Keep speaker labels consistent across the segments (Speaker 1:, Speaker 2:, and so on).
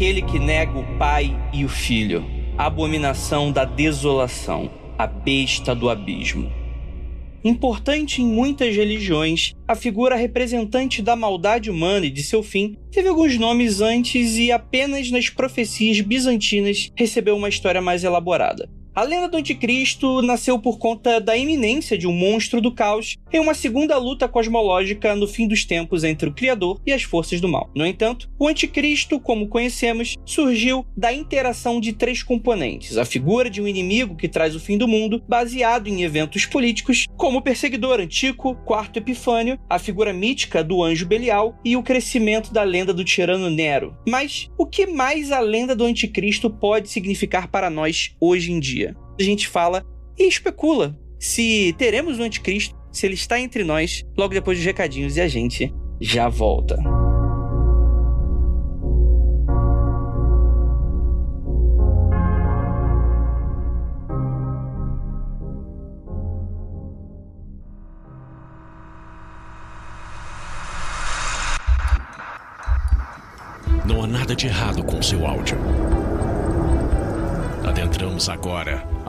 Speaker 1: aquele que nega o pai e o filho, a abominação da desolação, a besta do abismo. Importante em muitas religiões, a figura representante da maldade humana e de seu fim teve alguns nomes antes e apenas nas profecias bizantinas recebeu uma história mais elaborada. A lenda do Anticristo nasceu por conta da iminência de um monstro do caos em uma segunda luta cosmológica no fim dos tempos entre o Criador e as forças do mal. No entanto, o Anticristo, como conhecemos, surgiu da interação de três componentes: a figura de um inimigo que traz o fim do mundo, baseado em eventos políticos, como o perseguidor Antico, Quarto Epifânio, a figura mítica do anjo Belial e o crescimento da lenda do tirano Nero. Mas o que mais a lenda do Anticristo pode significar para nós hoje em dia? A gente fala e especula se teremos o anticristo, se ele está entre nós, logo depois dos recadinhos e a gente já volta.
Speaker 2: Não há nada de errado com seu áudio. Adentramos agora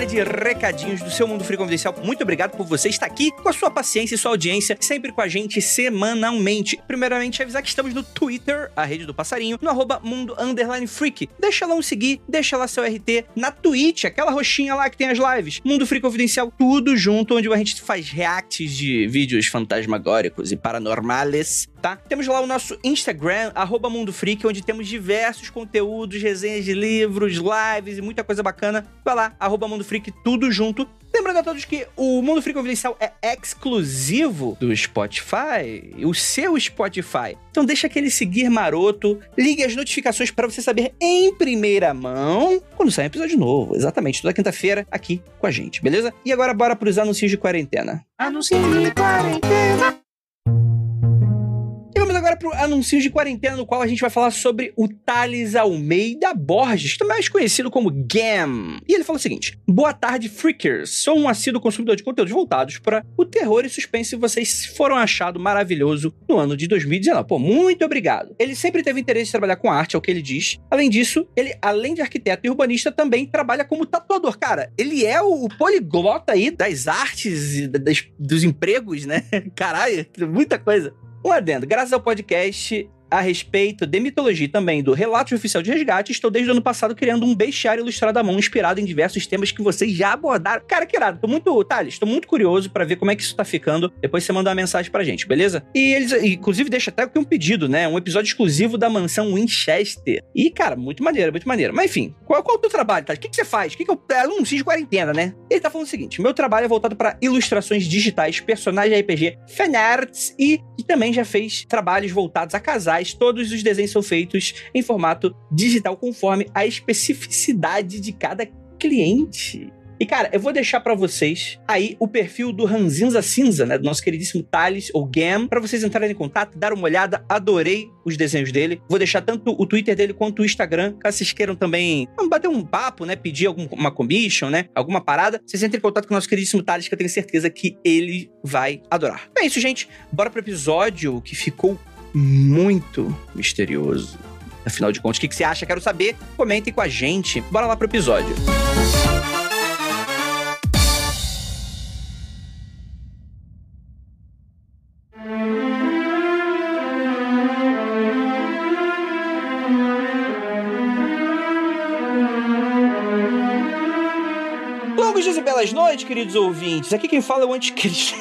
Speaker 1: Área de recadinhos do seu Mundo Free Confidencial. Muito obrigado por você estar aqui com a sua paciência e sua audiência, sempre com a gente semanalmente. Primeiramente, avisar que estamos no Twitter, a rede do passarinho, no arroba mundo underline freak. Deixa lá um seguir, deixa lá seu RT. Na Twitch, aquela roxinha lá que tem as lives. Mundo Free Confidencial, tudo junto, onde a gente faz reacts de vídeos fantasmagóricos e paranormales tá? Temos lá o nosso Instagram, arroba Mundo Freak, onde temos diversos conteúdos, resenhas de livros, lives e muita coisa bacana. Vai lá, arroba Mundo Freak, tudo junto. Lembrando a todos que o Mundo Freak Confidencial é exclusivo do Spotify, o seu Spotify. Então deixa aquele seguir maroto, ligue as notificações para você saber em primeira mão quando sair um episódio novo. Exatamente, toda quinta-feira aqui com a gente, beleza? E agora bora pros anúncios de quarentena. Anúncios de quarentena agora pro anúncio de quarentena, no qual a gente vai falar sobre o Thales Almeida Borges, também mais conhecido como Gam. E ele fala o seguinte: Boa tarde, freakers. Sou um assíduo consumidor de conteúdos voltados para o terror e suspense. Vocês foram achado maravilhoso no ano de 2019. Pô, muito obrigado. Ele sempre teve interesse em trabalhar com arte, é o que ele diz. Além disso, ele, além de arquiteto e urbanista, também trabalha como tatuador. Cara, ele é o, poliglota aí das artes e dos empregos, né? Caralho, muita coisa. Um adendo, graças ao podcast a respeito de mitologia e também do relato oficial de resgate, estou desde o ano passado criando um bestiário ilustrado à mão, inspirado em diversos temas que vocês já abordaram. Cara, que irado. Tô muito, Thales, tô muito curioso para ver como é que isso tá ficando. Depois você manda uma mensagem pra gente, beleza? E eles, inclusive, deixa até aqui um pedido, né? Um episódio exclusivo da mansão Winchester. E, cara, muito maneiro, muito maneiro. Mas enfim, qual, qual é o teu trabalho, Thales? O que, que você faz? O que, que eu. É um de quarentena, né? Ele tá falando o seguinte: meu trabalho é voltado para ilustrações digitais, personagens RPG, fanarts e, e também já fez trabalhos voltados a casais todos os desenhos são feitos em formato digital conforme a especificidade de cada cliente. E, cara, eu vou deixar para vocês aí o perfil do Ranzinza Cinza, né? Do nosso queridíssimo Thales, ou Gam, para vocês entrarem em contato, dar uma olhada. Adorei os desenhos dele. Vou deixar tanto o Twitter dele quanto o Instagram, caso vocês queiram também bater um papo, né? Pedir alguma commission, né? Alguma parada. Vocês entrem em contato com o nosso queridíssimo Thales, que eu tenho certeza que ele vai adorar. É isso, gente. Bora pro episódio que ficou muito misterioso. Afinal de contas, o que, você acha? Quero saber. Comentem com a gente. Bora lá pro episódio. Longos dias e belas noites, queridos ouvintes. Aqui quem fala é o Anticristo.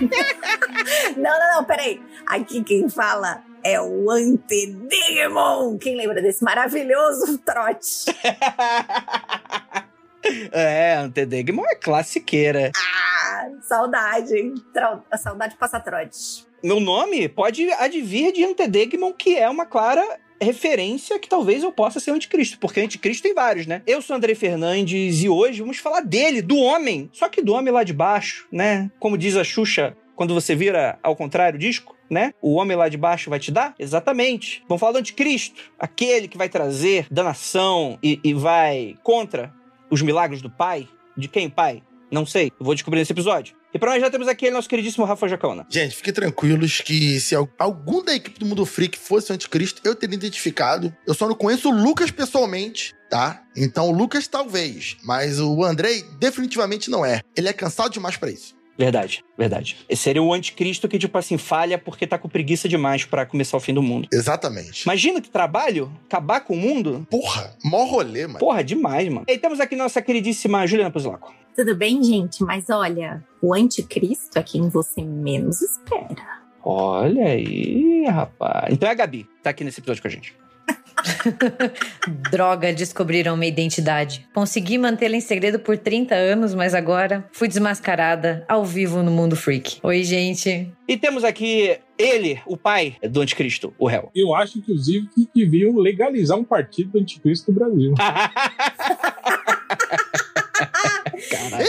Speaker 3: não, não, não, peraí. Aqui quem fala é o Antedemon. Quem lembra desse maravilhoso trote?
Speaker 1: é, Antedemon é classiqueira.
Speaker 3: Ah, Saudade, hein? Trau- A saudade passa trote.
Speaker 1: Meu nome pode advir de Antedegmon, que é uma clara referência que talvez eu possa ser o anticristo, porque anticristo tem vários, né? Eu sou André Fernandes e hoje vamos falar dele, do homem, só que do homem lá de baixo, né? Como diz a Xuxa, quando você vira ao contrário o disco, né? O homem lá de baixo vai te dar? Exatamente. Vamos falar do anticristo, aquele que vai trazer danação e, e vai contra os milagres do pai. De quem, pai? Não sei. Vou descobrir nesse episódio. E pra nós já temos aqui nosso queridíssimo Rafa Jacona.
Speaker 4: Gente, fiquem tranquilos que se al- algum da equipe do Mundo Freak fosse o anticristo, eu teria identificado. Eu só não conheço o Lucas pessoalmente, tá? Então o Lucas talvez, mas o Andrei definitivamente não é. Ele é cansado demais pra isso.
Speaker 1: Verdade, verdade. Esse seria o anticristo que, tipo assim, falha porque tá com preguiça demais pra começar o fim do mundo.
Speaker 4: Exatamente.
Speaker 1: Imagina que trabalho, acabar com o mundo.
Speaker 4: Porra, mó rolê, mano.
Speaker 1: Porra, demais, mano. E temos aqui nossa queridíssima Juliana Puzilaco.
Speaker 3: Tudo bem, gente? Mas olha, o anticristo é quem você menos espera.
Speaker 1: Olha aí, rapaz. Então é a Gabi, que tá aqui nesse episódio com a gente.
Speaker 5: Droga, descobriram minha identidade. Consegui mantê-la em segredo por 30 anos, mas agora fui desmascarada ao vivo no mundo freak. Oi, gente.
Speaker 1: E temos aqui ele, o pai do anticristo, o réu.
Speaker 6: Eu acho, inclusive, que deviam legalizar um partido do anticristo do Brasil.
Speaker 1: Caralho.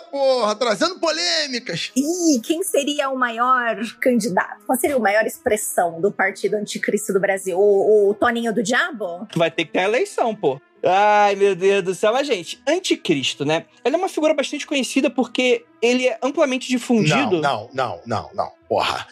Speaker 4: Porra, trazendo polêmicas.
Speaker 3: Ih, quem seria o maior candidato? Qual seria a maior expressão do partido anticristo do Brasil? O, o Toninho do Diabo?
Speaker 1: Vai ter que ter a eleição, pô. Ai, meu Deus do céu. Mas, gente, anticristo, né? Ele é uma figura bastante conhecida porque ele é amplamente difundido.
Speaker 4: Não, não, não, não, não. Porra.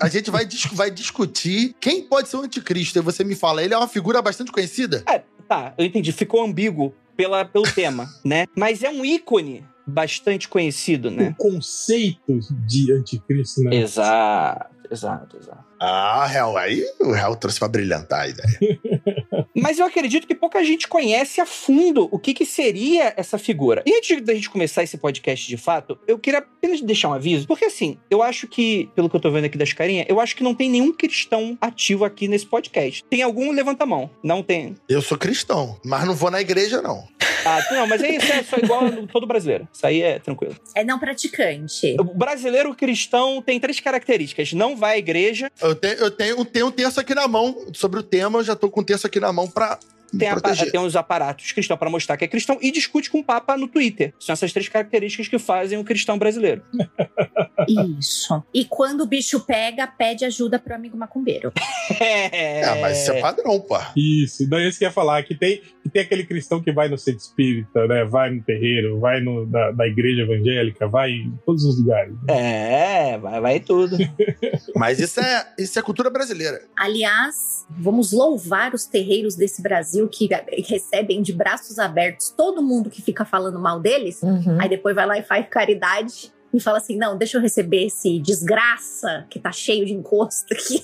Speaker 4: A gente vai, dis- vai discutir quem pode ser o anticristo. E você me fala, ele é uma figura bastante conhecida?
Speaker 1: É, tá, eu entendi. Ficou ambíguo pela, pelo tema, né? Mas é um ícone bastante conhecido, né?
Speaker 6: O conceito de anticristo, né?
Speaker 1: Exato, exato, exato.
Speaker 4: Ah, Hel, aí o Hel trouxe pra brilhantar a ideia.
Speaker 1: Mas eu acredito que pouca gente conhece a fundo o que, que seria essa figura. E antes da gente começar esse podcast de fato, eu queria apenas deixar um aviso, porque assim, eu acho que, pelo que eu tô vendo aqui das carinhas, eu acho que não tem nenhum cristão ativo aqui nesse podcast. Tem algum levanta a mão? Não tem.
Speaker 4: Eu sou cristão, mas não vou na igreja, não.
Speaker 1: Ah, não, mas aí isso é só igual no todo brasileiro. Isso aí é tranquilo.
Speaker 3: É não praticante.
Speaker 1: O brasileiro cristão tem três características: não vai à igreja,
Speaker 4: Eu tenho, eu tenho, tenho um terço aqui na mão. Sobre o tema, eu já tô com um terço aqui na mão pra
Speaker 1: tem, a, tem os aparatos cristãos para mostrar que é cristão e discute com o Papa no Twitter. São essas três características que fazem o cristão brasileiro.
Speaker 3: Isso. E quando o bicho pega, pede ajuda pro amigo macumbeiro.
Speaker 1: É,
Speaker 4: Ah, mas isso é padrão, pô.
Speaker 6: Isso, daí isso que eu ia falar, que tem, que tem aquele cristão que vai no centro espírita, né? Vai no terreiro, vai no, na, na igreja evangélica, vai em todos os lugares.
Speaker 1: É, vai, vai tudo.
Speaker 4: Mas isso é, isso é cultura brasileira.
Speaker 3: Aliás, vamos louvar os terreiros desse Brasil que recebem de braços abertos todo mundo que fica falando mal deles.
Speaker 5: Uhum.
Speaker 3: Aí depois vai lá e faz caridade e fala assim: não, deixa eu receber esse desgraça que tá cheio de encosto aqui.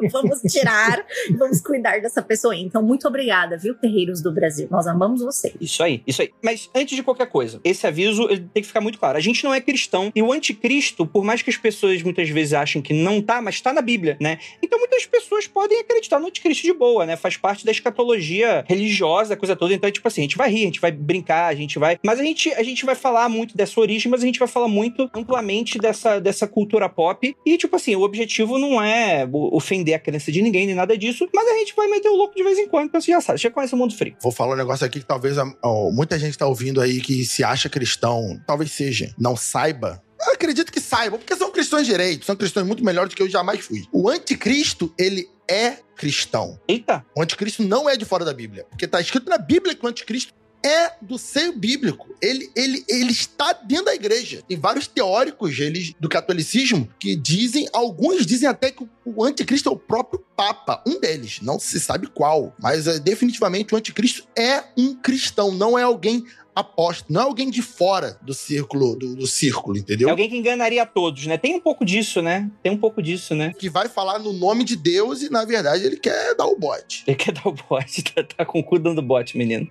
Speaker 3: vamos tirar vamos cuidar dessa pessoa. Então, muito obrigada, viu, terreiros do Brasil? Nós amamos vocês.
Speaker 1: Isso aí, isso aí. Mas antes de qualquer coisa, esse aviso ele tem que ficar muito claro. A gente não é cristão e o anticristo, por mais que as pessoas muitas vezes achem que não tá, mas tá na Bíblia, né? Então muitas pessoas podem acreditar no anticristo de boa, né? Faz parte da escatologia religiosa, coisa toda. Então, é tipo assim, a gente vai rir, a gente vai brincar, a gente vai. Mas a gente, a gente vai falar muito dessa origem, mas a gente vai falar muito amplamente dessa, dessa cultura pop. E, tipo assim, o objetivo não é ofender a crença de ninguém, nem nada disso, mas a gente vai meter o louco de vez em quando, então você já sabe, você já conhece o mundo frio.
Speaker 4: Vou falar um negócio aqui que talvez ó, muita gente tá ouvindo aí que se acha cristão, talvez seja, não saiba. Eu acredito que saiba, porque são cristãos direitos, são cristãos muito melhores do que eu jamais fui. O anticristo, ele é cristão.
Speaker 1: Eita!
Speaker 4: O anticristo não é de fora da Bíblia. Porque tá escrito na Bíblia que o anticristo é do seio bíblico. Ele, ele, ele está dentro da igreja. Tem vários teóricos eles, do catolicismo que dizem, alguns dizem até que o anticristo é o próprio Papa. Um deles, não se sabe qual. Mas é, definitivamente o anticristo é um cristão, não é alguém apóstolo, não é alguém de fora do círculo, do, do círculo, entendeu?
Speaker 1: É alguém que enganaria a todos, né? Tem um pouco disso, né? Tem um pouco disso, né?
Speaker 4: Que vai falar no nome de Deus e, na verdade, ele quer dar o bote.
Speaker 1: Ele quer dar o bote, tá, tá com o cu dando bote, menino.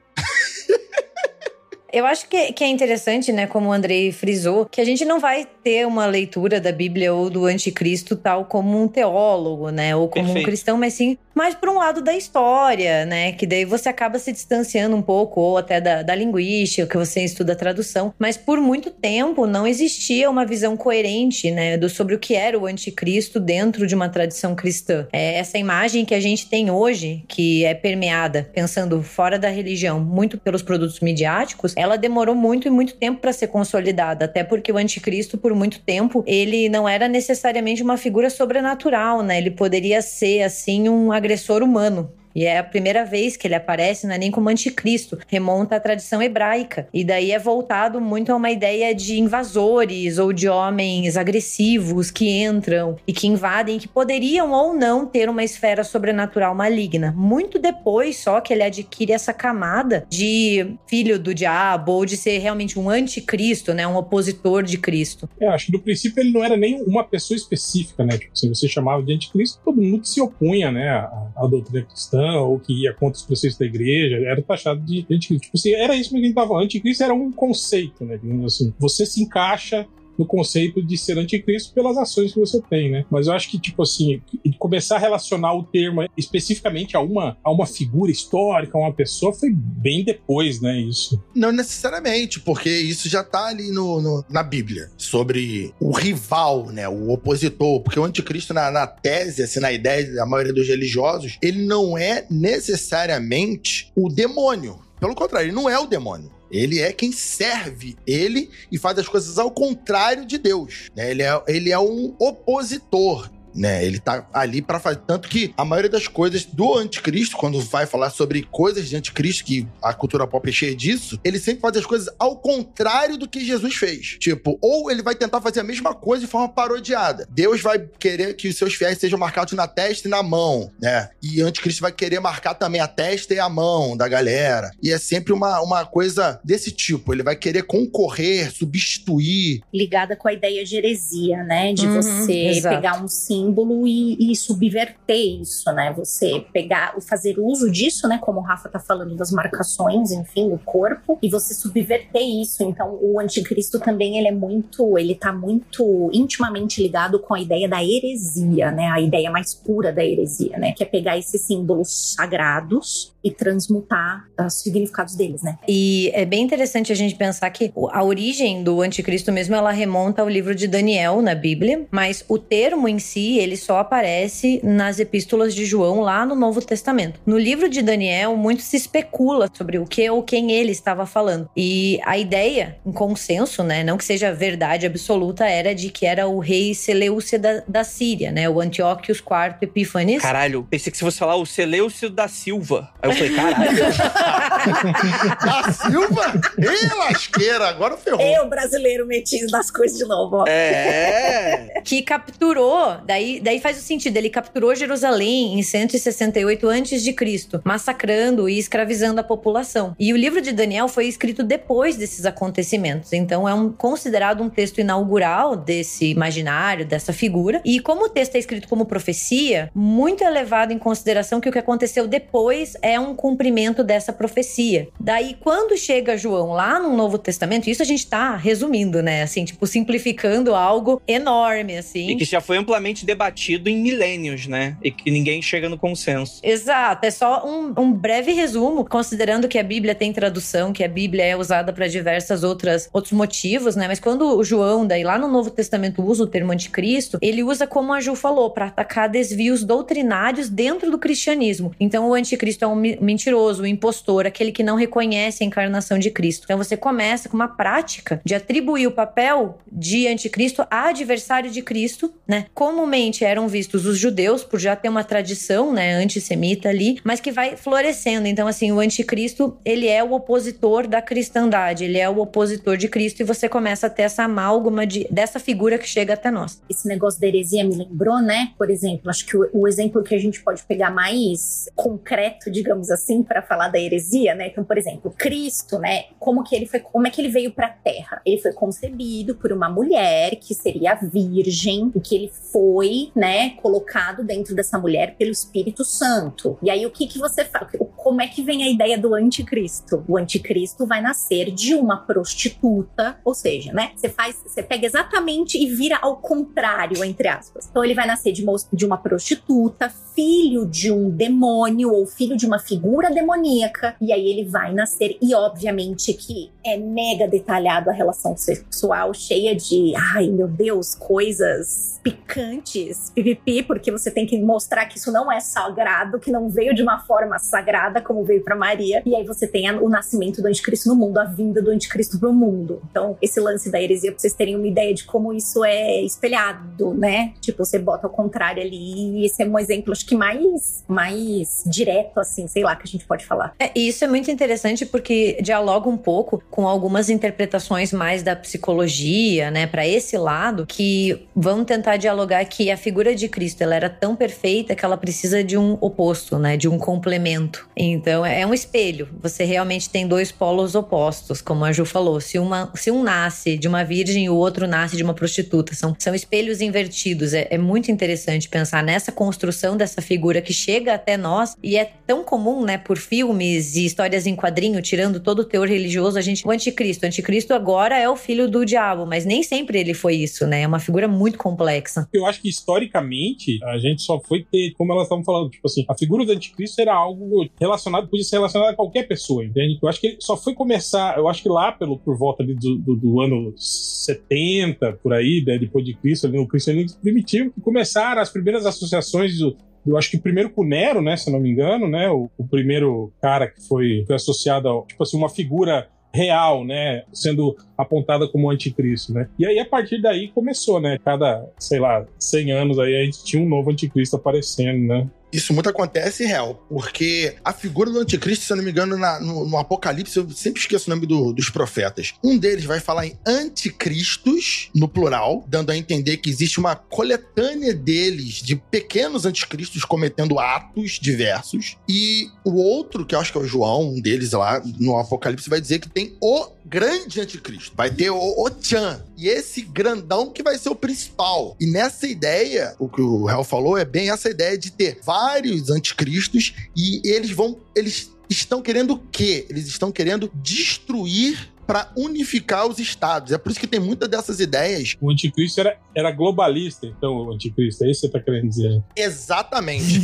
Speaker 5: Eu acho que, que é interessante, né, como o Andrei frisou, que a gente não vai ter uma leitura da Bíblia ou do anticristo tal como um teólogo, né, ou como
Speaker 1: Perfeito.
Speaker 5: um cristão, mas sim mais por um lado da história, né, que daí você acaba se distanciando um pouco, ou até da, da linguística, que você estuda a tradução, mas por muito tempo não existia uma visão coerente, né, do, sobre o que era o anticristo dentro de uma tradição cristã. É essa imagem que a gente tem hoje, que é permeada, pensando fora da religião, muito pelos produtos midiáticos, ela demorou muito e muito tempo para ser consolidada, até porque o anticristo, por muito tempo, ele não era necessariamente uma figura sobrenatural, né? Ele poderia ser, assim, um agressor humano. E é a primeira vez que ele aparece, não é nem como anticristo, remonta à tradição hebraica. E daí é voltado muito a uma ideia de invasores ou de homens agressivos que entram e que invadem, que poderiam ou não ter uma esfera sobrenatural maligna. Muito depois só que ele adquire essa camada de filho do diabo ou de ser realmente um anticristo, né? Um opositor de Cristo.
Speaker 6: Eu acho que no princípio ele não era nem uma pessoa específica, né? Tipo assim, você chamava de anticristo, todo mundo se opunha, né, à, à doutrina cristã ou que ia contra os preceitos da igreja, era taxado de anticristo. Tipo assim, era isso que a gente tava falando. Anticristo era um conceito, né? Assim. Você se encaixa no conceito de ser anticristo pelas ações que você tem, né? Mas eu acho que, tipo assim, começar a relacionar o termo especificamente a uma, a uma figura histórica, a uma pessoa, foi bem depois, né? Isso.
Speaker 4: Não necessariamente, porque isso já tá ali no, no- na Bíblia, sobre o rival, né, o opositor, porque o anticristo na, na tese, assim, na ideia da maioria dos religiosos, ele não é necessariamente o demônio. Pelo contrário, ele não é o demônio. Ele é quem serve ele e faz as coisas ao contrário de Deus. né? Ele, é, ele é um opositor. Né, ele tá ali para fazer. Tanto que a maioria das coisas do anticristo, quando vai falar sobre coisas de anticristo, que a cultura pop é cheia disso, ele sempre faz as coisas ao contrário do que Jesus fez. Tipo, ou ele vai tentar fazer a mesma coisa de forma parodiada. Deus vai querer que os seus fiéis sejam marcados na testa e na mão, né? E o anticristo vai querer marcar também a testa e a mão da galera. E é sempre uma, uma coisa desse tipo. Ele vai querer concorrer, substituir.
Speaker 3: Ligada com a ideia de heresia, né? De
Speaker 5: Uhum,
Speaker 3: você
Speaker 5: exato.
Speaker 3: pegar um símbolo e, e subverter isso, né? Você pegar, fazer uso disso, né? Como o Rafa tá falando das marcações, enfim, do corpo, e você subverter isso. Então, o anticristo também, ele é muito, ele tá muito intimamente ligado com a ideia da heresia, né? A ideia mais pura da heresia, né? Que é pegar esses símbolos sagrados e transmutar os significados deles, né?
Speaker 5: E é bem interessante a gente pensar que a origem do anticristo mesmo, ela remonta ao livro de Daniel na Bíblia, mas o termo em si, ele só aparece nas epístolas de João lá no Novo Testamento. No livro de Daniel, muito se especula sobre o que ou quem ele estava falando. E a ideia, em consenso, né, não que seja verdade absoluta, era de que era o rei Seleucia da, da Síria, né, o Antioquios IV Epífanes.
Speaker 1: Caralho, pensei que se fosse falar o Seleucio da Silva. Aí eu falei, caralho.
Speaker 4: Da Silva? Ê, lasqueira, agora ferrou.
Speaker 3: Eu, brasileiro, metido nas coisas de novo, ó.
Speaker 1: é.
Speaker 5: que capturou, daí, daí faz o sentido, ele capturou Jerusalém em 168 a.C., massacrando e escravizando a população. E o livro de Daniel foi escrito depois desses acontecimentos, então é um, considerado um texto inaugural desse imaginário, dessa figura. E como o texto é escrito como profecia, muito é levado em consideração que o que aconteceu depois é um cumprimento dessa profecia. Daí, quando chega João lá no Novo Testamento, isso a gente tá resumindo, né? Assim, tipo, simplificando algo enorme, assim.
Speaker 1: E que já foi amplamente debatido em milênios, né? E que ninguém chega no consenso.
Speaker 5: Exato, é só um, um breve resumo, considerando que a Bíblia tem tradução, que a Bíblia é usada para diversas outras outros motivos, né? Mas quando o João, daí lá no Novo Testamento usa o termo anticristo, ele usa como a Ju falou, para atacar desvios doutrinários dentro do cristianismo. Então o anticristo é um mentiroso, um impostor, aquele que não reconhece a encarnação de Cristo. Então você começa com uma prática de atribuir o papel de anticristo a adversário de Cristo, né? Comumente eram vistos os judeus por já ter uma tradição, né, antissemita ali, mas que vai florescendo. Então assim, o anticristo, ele é o opositor da cristandade, ele é o opositor de Cristo e você começa a ter essa amálgama de, dessa figura que chega até nós.
Speaker 3: Esse negócio da heresia me lembrou, né? Por exemplo, acho que o, o exemplo que a gente pode pegar mais concreto, digamos digamos assim, para falar da heresia, né? Então, por exemplo, Cristo, né? Como que ele foi, como é que ele veio para a Terra? Ele foi concebido por uma mulher que seria virgem e que ele foi, né, colocado dentro dessa mulher pelo Espírito Santo. E aí o que que você fala? Como é que vem a ideia do anticristo? O anticristo vai nascer de uma prostituta, ou seja, né? Você faz, você pega exatamente e vira ao contrário, entre aspas. Então ele vai nascer de, de uma prostituta, filho de um demônio ou filho de uma figura demoníaca, e aí ele vai nascer e obviamente que é mega detalhado a relação sexual, cheia de, ai meu Deus, coisas picantes, pipipi, porque você tem que mostrar que isso não é sagrado, que não veio de uma forma sagrada como veio para Maria. E aí você tem o nascimento do anticristo no mundo, a vinda do anticristo pro mundo. Então, esse lance da heresia, pra vocês terem uma ideia de como isso é espelhado, né? Tipo, você bota ao contrário ali, e esse é um exemplo, acho que mais, mais direto, assim, sei lá, que a gente pode falar.
Speaker 5: É, isso é muito interessante porque dialoga um pouco com algumas interpretações mais da psicologia, né, para esse lado, que vão tentar dialogar que a figura de Cristo ela era tão perfeita que ela precisa de um oposto, né, de um complemento. Então é um espelho. Você realmente tem dois polos opostos, como a Ju falou. Se, uma, se um nasce de uma virgem e o outro nasce de uma prostituta, são, são espelhos invertidos. É, é muito interessante pensar nessa construção dessa figura que chega até nós e é tão comum, né, por filmes e histórias em quadrinho, tirando todo o teor religioso, a gente o anticristo, o anticristo agora é o filho do diabo, mas nem sempre ele foi isso, né? É uma figura muito complexa.
Speaker 6: Eu acho que historicamente a gente só foi ter, como elas estavam falando, tipo assim, a figura do anticristo era algo relacionado, podia ser relacionado a qualquer pessoa, entende? Eu acho que só foi começar, eu acho que lá pelo por volta do, do, do ano 70, por aí, né, depois de Cristo, ali no cristianismo primitivo, que começaram as primeiras associações do, eu acho que primeiro o Nero, né, se não me engano, né, o, o primeiro cara que foi, foi associado a, tipo assim, uma figura real, né, sendo apontada como anticristo, né? E aí a partir daí começou, né? Cada, sei lá, 100 anos aí a gente tinha um novo anticristo aparecendo, né?
Speaker 4: Isso muito acontece real, porque a figura do anticristo, se eu não me engano, na, no, no, Apocalipse, eu sempre esqueço o nome do, dos profetas. Um deles vai falar em anticristos, no plural, dando a entender que existe uma coletânea deles, de pequenos anticristos cometendo atos diversos. E o outro, que eu acho que é o João, um deles lá no Apocalipse, vai dizer que tem o grande anticristo. Vai ter o, o Chan. E esse grandão que vai ser o principal. E nessa ideia, o que o Hell falou é bem essa ideia de ter vários anticristos e eles vão. Eles estão querendo o quê? Eles estão querendo destruir para unificar os estados. É por isso que tem muitas dessas ideias.
Speaker 6: O anticristo era, era globalista, então, o anticristo, é isso que você está querendo dizer.
Speaker 4: Exatamente.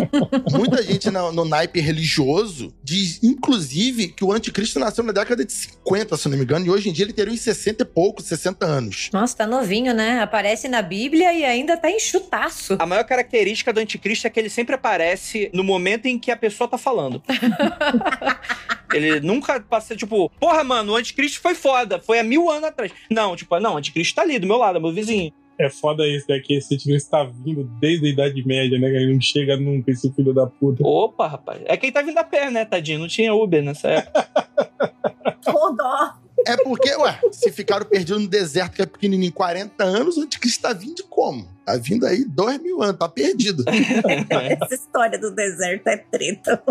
Speaker 4: Muita gente no, no, naipe religioso diz, inclusive, que o anticristo nasceu na década de 50, se não me engano, e hoje em dia ele teria uns 60 e poucos, 60 anos.
Speaker 5: Nossa, tá novinho, né? Aparece na Bíblia e ainda tá em chutaço.
Speaker 1: A maior característica do anticristo é que ele sempre aparece no momento em que a pessoa tá falando. ele nunca passa, tipo, porra, mano, o anticristo foi foda, foi há mil anos atrás. Não, tipo, não, o anticristo tá ali do meu lado, é meu vizinho.
Speaker 6: É foda isso? Que esse anticristo tá vindo desde a Idade Média, né? Ele não chega nunca, esse filho da puta.
Speaker 1: Opa, rapaz. É quem tá vindo a pé, né, tadinho? Não tinha Uber nessa época.
Speaker 3: Dó.
Speaker 4: É porque, ué, se ficaram perdidos no deserto que é pequenininho 40 anos, o anticristo tá vindo de como? Tá vindo aí dois mil anos, tá perdido.
Speaker 3: Essa história do deserto é treta.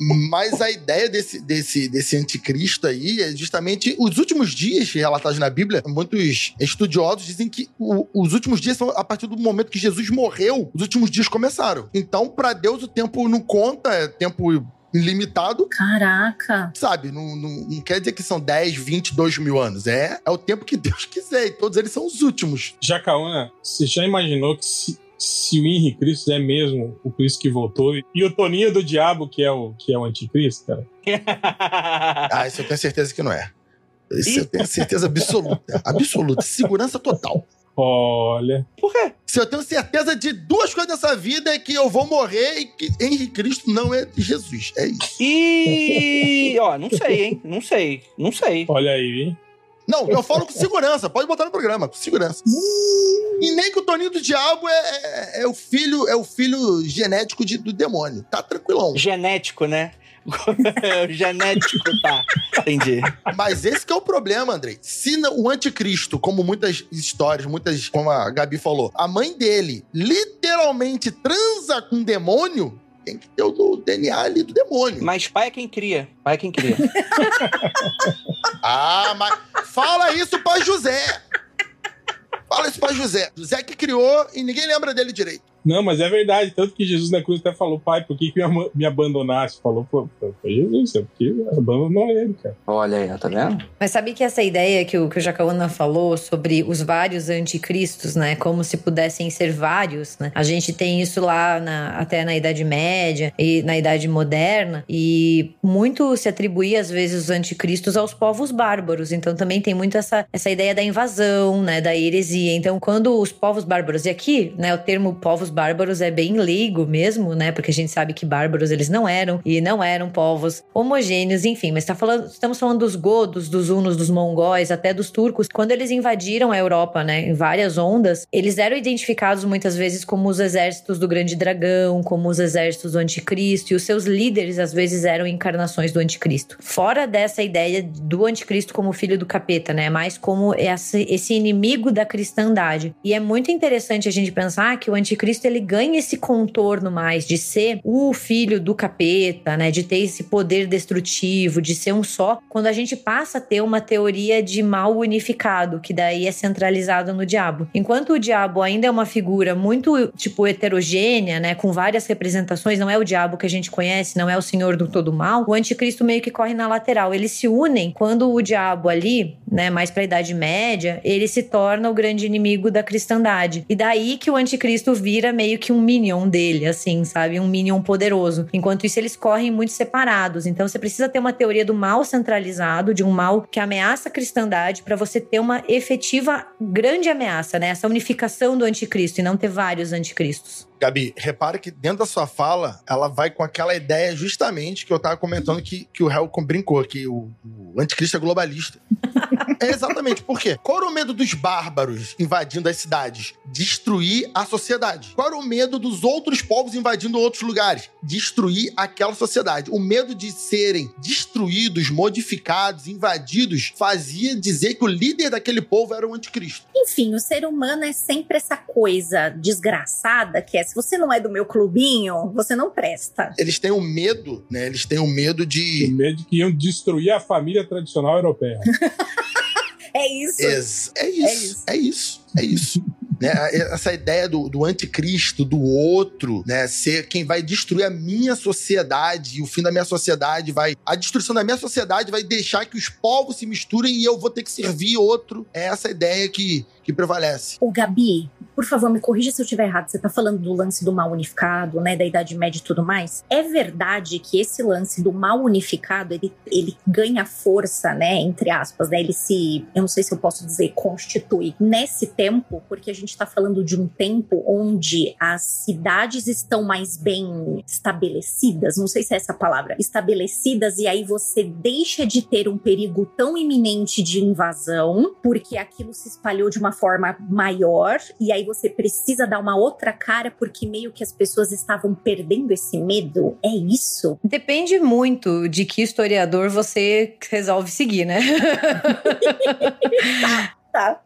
Speaker 4: Mas a ideia desse, desse, desse anticristo aí é justamente os últimos dias relatados na Bíblia. Muitos estudiosos dizem que o, os últimos dias são a partir do momento que Jesus morreu, os últimos dias começaram. Então, para Deus, o tempo não conta, é tempo ilimitado.
Speaker 3: Caraca.
Speaker 4: Sabe, não, não, não, quer dizer que são 10, 20, 2 mil anos. É, é o tempo que Deus quiser. E todos eles são os últimos.
Speaker 6: Jacaúna, você já imaginou que se, se o Henrique Cristo é mesmo o Cristo que voltou e o Toninho do Diabo que é o, que é o anticristo, cara?
Speaker 4: ah, isso eu tenho certeza que não é. Isso eu tenho certeza absoluta. Absoluta. Segurança total.
Speaker 6: Olha.
Speaker 1: Por quê?
Speaker 4: Se eu tenho certeza de duas coisas nessa vida é que eu vou morrer e que Henrique Cristo não é Jesus. É isso.
Speaker 1: E. Ó, não sei, hein? Não sei. Não sei.
Speaker 6: Olha aí, hein?
Speaker 4: Não, eu falo com segurança. Pode botar no programa, com segurança. E nem que o Toninho do Diabo é, é, é o filho é o filho genético de, do demônio. Tá tranquilão.
Speaker 1: Genético, né? o genético, tá. Entendi.
Speaker 4: Mas esse que é o problema, Andrei. Se o anticristo, como muitas histórias, muitas, como a Gabi falou, a mãe dele literalmente transa com um demônio, tem que ter o do DNA ali do demônio.
Speaker 1: Mas pai é quem cria. Pai é quem cria.
Speaker 4: Ah, mas fala isso pra José. Fala isso pra José. José que criou e ninguém lembra dele direito.
Speaker 6: Não, mas é verdade. Tanto que Jesus na cruz até falou, pai, por que, que me abandonaste? Falou, pô, foi Jesus, é porque abandonou ele, cara.
Speaker 1: Olha aí, tá vendo?
Speaker 5: Mas sabe que essa ideia que o, que o Jacaúna falou sobre os vários anticristos, né? Como se pudessem ser vários, né? A gente tem isso lá na- até na Idade Média e na Idade Moderna. E muito se atribuía, às vezes, os anticristos aos povos bárbaros. Então também tem muito essa, essa ideia da invasão, né? Da heresia. Então, quando os povos bárbaros... E aqui, né? O termo povos bárbaros é bem leigo mesmo, né? Porque a gente sabe que bárbaros eles não eram. E não eram povos homogêneos, enfim. Mas tá falando, estamos falando dos godos, dos hunos, dos mongóis, até dos turcos. Quando eles invadiram a Europa, né? Em várias ondas, eles eram identificados muitas vezes como os exércitos do grande dragão, como os exércitos do anticristo. E os seus líderes, às vezes, eram encarnações do anticristo. Fora dessa ideia do anticristo como filho do capeta, né? Mais como esse, inimigo da cristandade. E é muito interessante a gente pensar que o anticristo ele ganha esse contorno mais de ser o filho do capeta, né? De ter esse poder destrutivo, de ser um só, quando a gente passa a ter uma teoria de mal unificado, que daí é centralizado no diabo. Enquanto o diabo ainda é uma figura muito, tipo, heterogênea, né? Com várias representações, não é o diabo que a gente conhece, não é o senhor do todo mal, o anticristo meio que corre na lateral. Eles se unem quando o diabo ali, né? Mais pra Idade Média, ele se torna o grande inimigo da cristandade. E daí que o anticristo vira meio que um minion dele, assim, sabe? Um minion poderoso. Enquanto isso, eles correm muito separados. Então, você precisa ter uma teoria do mal centralizado, de um mal que ameaça a cristandade, para você ter uma efetiva grande ameaça, né? Essa unificação do anticristo e não ter vários anticristos.
Speaker 4: Gabi, repara que dentro da sua fala, ela vai com aquela ideia justamente que eu tava comentando que, que o Helcom brincou, que o, o anticristo é globalista. É exatamente. Por quê? Qual era o medo dos bárbaros invadindo as cidades? Destruir a sociedade. Qual era o medo dos outros povos invadindo outros lugares? Destruir aquela sociedade. O medo de serem destruídos, modificados, invadidos, fazia dizer que o líder daquele povo era o anticristo.
Speaker 3: Enfim, o ser humano é sempre essa coisa desgraçada que é se você não é do meu clubinho, você não presta.
Speaker 4: Eles têm o medo, né? Eles têm o medo
Speaker 6: Com
Speaker 4: de...
Speaker 6: medo de que iam destruir a família tradicional europeia.
Speaker 3: É isso.
Speaker 4: Ex- É isso, é isso, é isso. né? Essa ideia do, do anticristo, do outro, né? Ser quem vai destruir a minha sociedade e o fim da minha sociedade vai. A destruição da minha sociedade vai deixar que os povos se misturem e eu vou ter que servir outro. É essa ideia que, que prevalece.
Speaker 3: O Gabi, por favor, me corrija se eu estiver errado. Você tá falando do lance do mal unificado, né? Da Idade Média e tudo mais. É verdade que esse lance do mal unificado, ele, ele ganha força, né? Entre aspas, né? Ele se, eu não sei se eu posso dizer, constitui nesse tempo, porque a gente tá falando de um tempo onde as cidades estão mais bem estabelecidas, não sei se é essa palavra, estabelecidas, e aí você deixa de ter um perigo tão iminente de invasão, porque aquilo se espalhou de uma forma maior, e aí você precisa dar uma outra cara, porque meio que as pessoas estavam perdendo esse medo. É isso?
Speaker 5: Depende muito de que historiador você resolve seguir, né?
Speaker 3: Tá.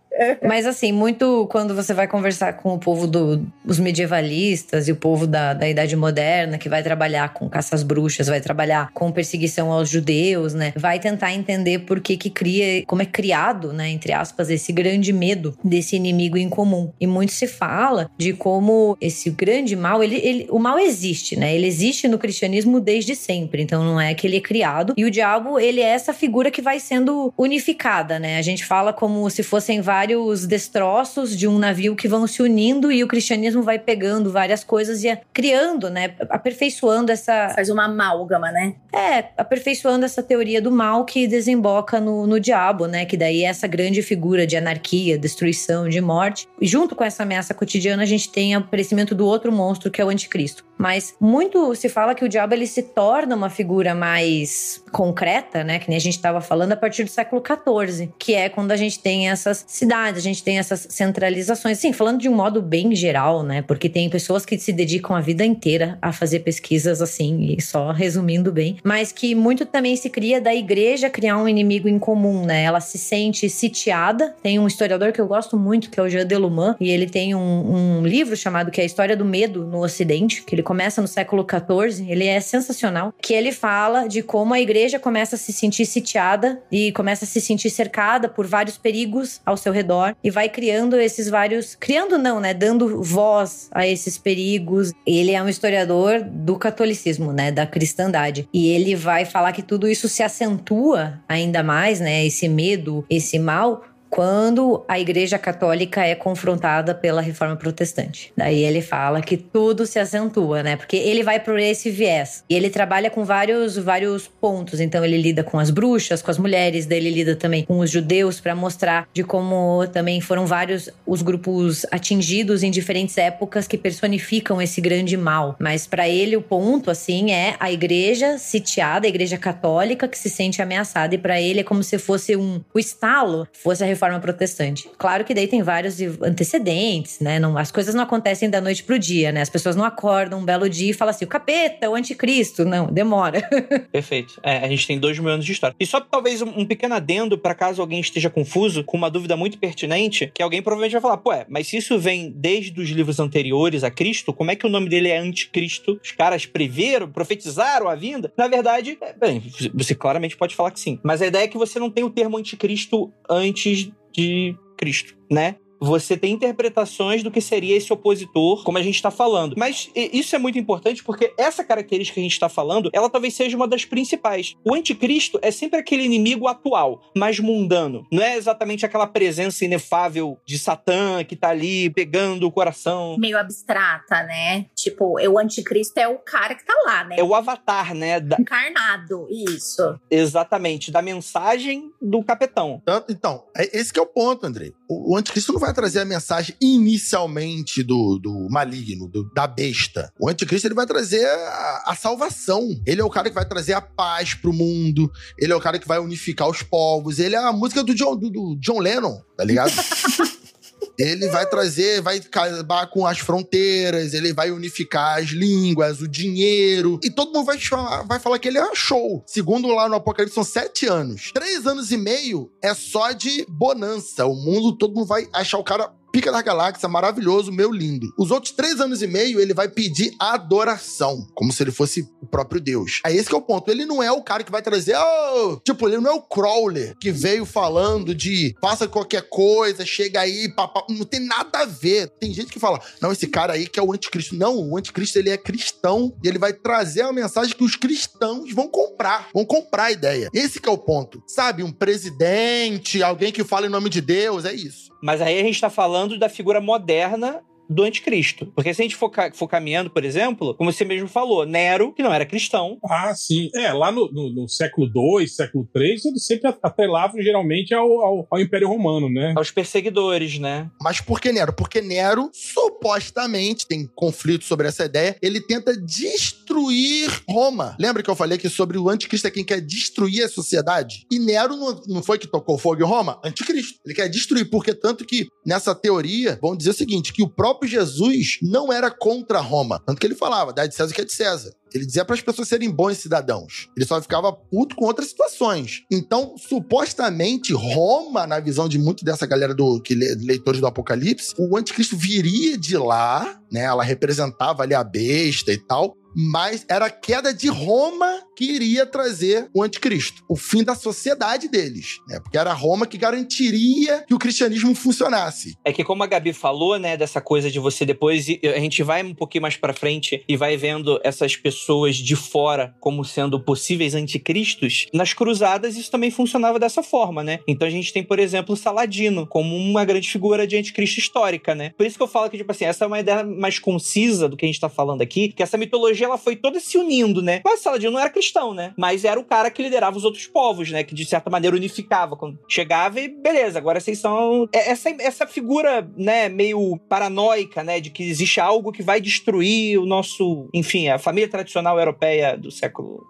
Speaker 5: Mas assim, muito quando você vai conversar com o povo dos do, medievalistas e o povo da, da Idade Moderna, que vai trabalhar com caças bruxas, vai trabalhar com perseguição aos judeus, né? Vai tentar entender por que que cria, como é criado, né, entre aspas, esse grande medo desse inimigo em comum. E muito se fala de como esse grande mal, ele, ele, o mal existe, né? Ele existe no cristianismo desde sempre, então não é que ele é criado. E o diabo, ele é essa figura que vai sendo unificada, né? A gente fala como se fossem vários vários destroços de um navio que vão se unindo e o cristianismo vai pegando várias coisas e criando, né? Aperfeiçoando essa.
Speaker 3: Faz uma amálgama, né?
Speaker 5: É, aperfeiçoando essa teoria do mal que desemboca no, no diabo, né? Que daí é essa grande figura de anarquia, destruição, de morte. E junto com essa ameaça cotidiana, a gente tem o aparecimento do outro monstro, que é o anticristo. Mas muito se fala que o diabo ele se torna uma figura mais concreta, né? Que nem a gente estava falando a partir do século XIV, que é quando a gente tem essas cidades a gente tem essas centralizações. Sim, falando de um modo bem geral, né? Porque tem pessoas que se dedicam a vida inteira a fazer pesquisas assim, e só resumindo bem, mas que muito também se cria da igreja criar um inimigo em comum, né? Ela se sente sitiada. Tem um historiador que eu gosto muito, que é o Jean Deluman, e ele tem um, um livro chamado que é a História do Medo no Ocidente, que ele começa no século XIV. Ele é sensacional, que ele fala de como a igreja começa a se sentir sitiada e começa a se sentir cercada por vários perigos ao seu redor e vai criando esses vários, criando não, né, dando voz a esses perigos. Ele é um historiador do catolicismo, né, da cristandade. E ele vai falar que tudo isso se acentua ainda mais, né, esse medo, esse mal quando a Igreja Católica é confrontada pela Reforma Protestante. Daí ele fala que tudo se acentua, né? Porque ele vai por esse viés. E ele trabalha com vários vários pontos. Então ele lida com as bruxas, com as mulheres, daí ele lida também com os judeus para mostrar de como também foram vários os grupos atingidos em diferentes épocas que personificam esse grande mal. Mas para ele o ponto assim é a igreja sitiada, a igreja católica que se sente ameaçada e para ele é como se fosse um o estalo, fosse a reforma protestante. Claro que daí tem vários antecedentes, né? Não, as coisas não acontecem da noite pro dia, né? As pessoas não acordam um belo dia e falam assim, o capeta, o anticristo. Não, demora.
Speaker 1: Perfeito. É, a gente tem dois mil anos de história. E só talvez um, um pequeno adendo para caso alguém esteja confuso, com uma dúvida muito pertinente, que alguém provavelmente vai falar, pô, é, mas se isso vem desde os livros anteriores a Cristo, como é que o nome dele é anticristo? Os caras preveram, profetizaram a vinda? Na verdade, é, bem, você claramente pode falar que sim. Mas a ideia é que você não tem o termo anticristo antes de Cristo, né? Você tem interpretações do que seria esse opositor, como a gente está falando. Mas isso é muito importante porque essa característica que a gente está falando, ela talvez seja uma das principais. O anticristo é sempre aquele inimigo atual, mais mundano. Não é exatamente aquela presença inefável de Satã que tá ali pegando o coração.
Speaker 3: Meio abstrata, né? Tipo, o anticristo é o cara que tá lá, né?
Speaker 1: É o avatar, né?
Speaker 3: Da... Encarnado, isso.
Speaker 1: Exatamente, da mensagem do capetão.
Speaker 4: Então, é esse que é o ponto, Andrei. O anticristo não vai trazer a mensagem inicialmente do, do maligno, do, da besta. O anticristo ele vai trazer a, a, salvação. Ele é o cara que vai trazer a paz pro mundo. Ele é o cara que vai unificar os povos. Ele é a música do John, do, do John Lennon, tá ligado? Ele vai trazer, vai acabar com as fronteiras, ele vai unificar as línguas, o dinheiro. E todo mundo vai falar, vai falar que ele é show. Segundo lá no Apocalipse, são sete anos. Três anos e meio é só de bonança. O mundo, todo mundo vai achar o cara Pica da Galáxia, maravilhoso, meu lindo. Os outros três anos e meio, ele vai pedir adoração, como se ele fosse o próprio Deus. Aí esse é o ponto. Ele não é o cara que vai trazer, oh! tipo, ele não é o Crawler que veio falando de faça qualquer coisa, chega aí, papá. Não tem nada a ver. Tem gente que fala, não, esse cara aí que é o anticristo. Não, o anticristo ele é cristão e ele vai trazer a mensagem que os cristãos vão comprar, vão comprar a ideia. Esse que é o ponto. Sabe, um presidente, alguém que fala em nome de Deus, é isso.
Speaker 1: Mas aí a gente tá falando da figura moderna do anticristo. Porque se a gente for, for, caminhando, por exemplo, como você mesmo falou, Nero, que não era cristão.
Speaker 6: Ah, sim. É, lá no, no, no século II, século III, eles sempre atrelavam geralmente ao, ao, ao, Império Romano, né?
Speaker 1: Aos perseguidores, né?
Speaker 4: Mas por que Nero? Porque Nero, supostamente, tem conflito sobre essa ideia, ele tenta destruir Roma. Lembra que eu falei que sobre o anticristo é quem quer destruir a sociedade? E Nero não, não foi que tocou fogo em Roma? Anticristo. Ele quer destruir, porque tanto que nessa teoria, vão dizer o seguinte, que o próprio próprio Jesus não era contra Roma. Tanto que ele falava, dá de César que é de César. Ele dizia para as pessoas serem bons cidadãos. Ele só ficava puto com outras situações. Então, supostamente, Roma, na visão de muito dessa galera do que leitores do Apocalipse, o anticristo viria de lá, né? Ela representava ali a besta e tal, mas era a queda de Roma que iria trazer o anticristo, o fim da sociedade deles, né? Porque era Roma que garantiria que o cristianismo funcionasse.
Speaker 1: É que como a Gabi falou, né, dessa coisa de você depois a gente vai um pouquinho mais para frente e vai vendo essas pessoas de fora como sendo possíveis anticristos, nas cruzadas isso também funcionava dessa forma, né? Então a gente tem, por exemplo, Saladino como uma grande figura de anticristo histórica, né? Por isso que eu falo que tipo assim, essa é uma ideia mais concisa do que a gente tá falando aqui, que essa mitologia ela foi toda se unindo, né? Mas Saladino não era cristão, né? Mas era o cara que liderava os outros povos, né? Que de certa maneira unificava. Quando chegava e beleza, agora vocês são. É, essa, essa figura, né, meio paranoica, né? De que existe algo que vai destruir o nosso. Enfim, a família tradicional europeia do século.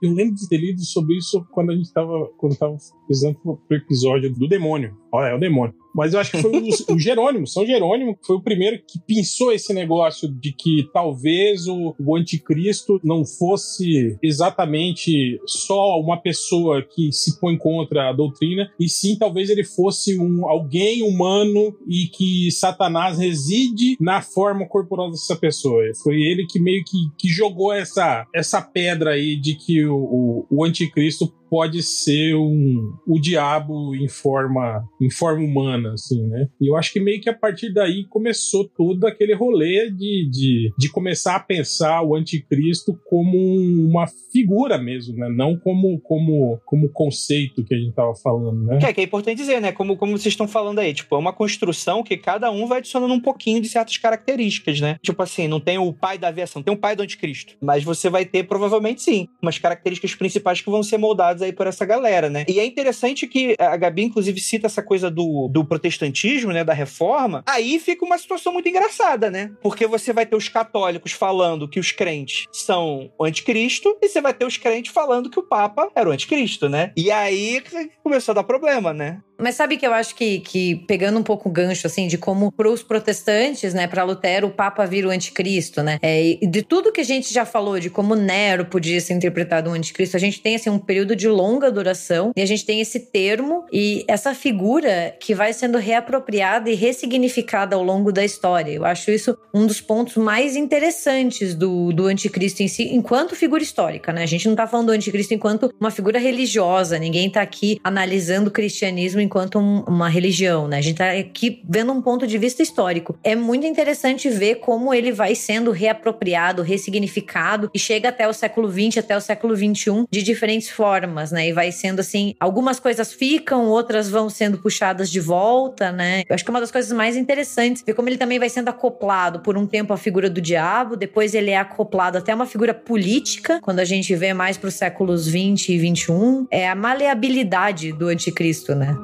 Speaker 6: Eu lembro de ter lido sobre isso quando a gente estava quando tava pesquisando pro episódio do demônio Olha, é o demônio. Mas eu acho que foi o, o Jerônimo, São Jerônimo, que foi o primeiro que pensou esse negócio de que talvez o, o anticristo não fosse exatamente só uma pessoa que se põe contra a doutrina, e sim talvez ele fosse um alguém humano e que Satanás reside na forma corporal dessa pessoa. Foi ele que meio que, que jogou essa, essa pedra aí de que o, o, o anticristo pode ser um, o diabo em forma, em forma humana, assim, né? E eu acho que meio que a partir daí começou todo aquele rolê de, de, de começar a pensar o anticristo como uma figura mesmo, né? Não como, como, como conceito que a gente tava falando, né?
Speaker 1: Que é, que é importante dizer, né? Como, como vocês estão falando aí, tipo, é uma construção que cada um vai adicionando um pouquinho de certas características, né? Tipo assim, não tem o pai da aviação, tem o pai do anticristo. Mas você vai ter, provavelmente sim, umas características principais que vão ser moldadas aí por essa galera, né? E é interessante que a Gabi, inclusive, cita essa coisa do, do protestantismo, né? Da reforma. Aí fica uma situação muito engraçada, né? Porque você vai ter os católicos falando que os crentes são o anticristo e você vai ter os crentes falando que o Papa era o anticristo, né? E aí começou a dar problema, né?
Speaker 5: Mas sabe que eu acho que, que pegando um pouco o gancho, assim, de como para os protestantes, né, para Lutero, o Papa vira o anticristo, né? É, e de tudo que a gente já falou, de como Nero podia ser interpretado um anticristo, a gente tem, assim, um período de longa duração e a gente tem esse termo e essa figura que vai sendo reapropriada e ressignificada ao longo da história. Eu acho isso um dos pontos mais interessantes do, do anticristo em si, enquanto figura histórica, né? A gente não tá falando do anticristo enquanto uma figura religiosa, ninguém tá aqui analisando o cristianismo enquanto um, uma religião, né? A gente tá aqui vendo um ponto de vista histórico. É muito interessante ver como ele vai sendo reapropriado, ressignificado e chega até o século XX, até o século XXI de diferentes formas, né? E vai sendo assim, algumas coisas ficam, outras vão sendo puxadas de volta, né? Eu acho que é uma das coisas mais interessantes ver como ele também vai sendo acoplado por um tempo à figura do diabo, depois ele é acoplado até uma figura política, quando a gente vê mais para os séculos 20 e 21, é a maleabilidade do anticristo, né?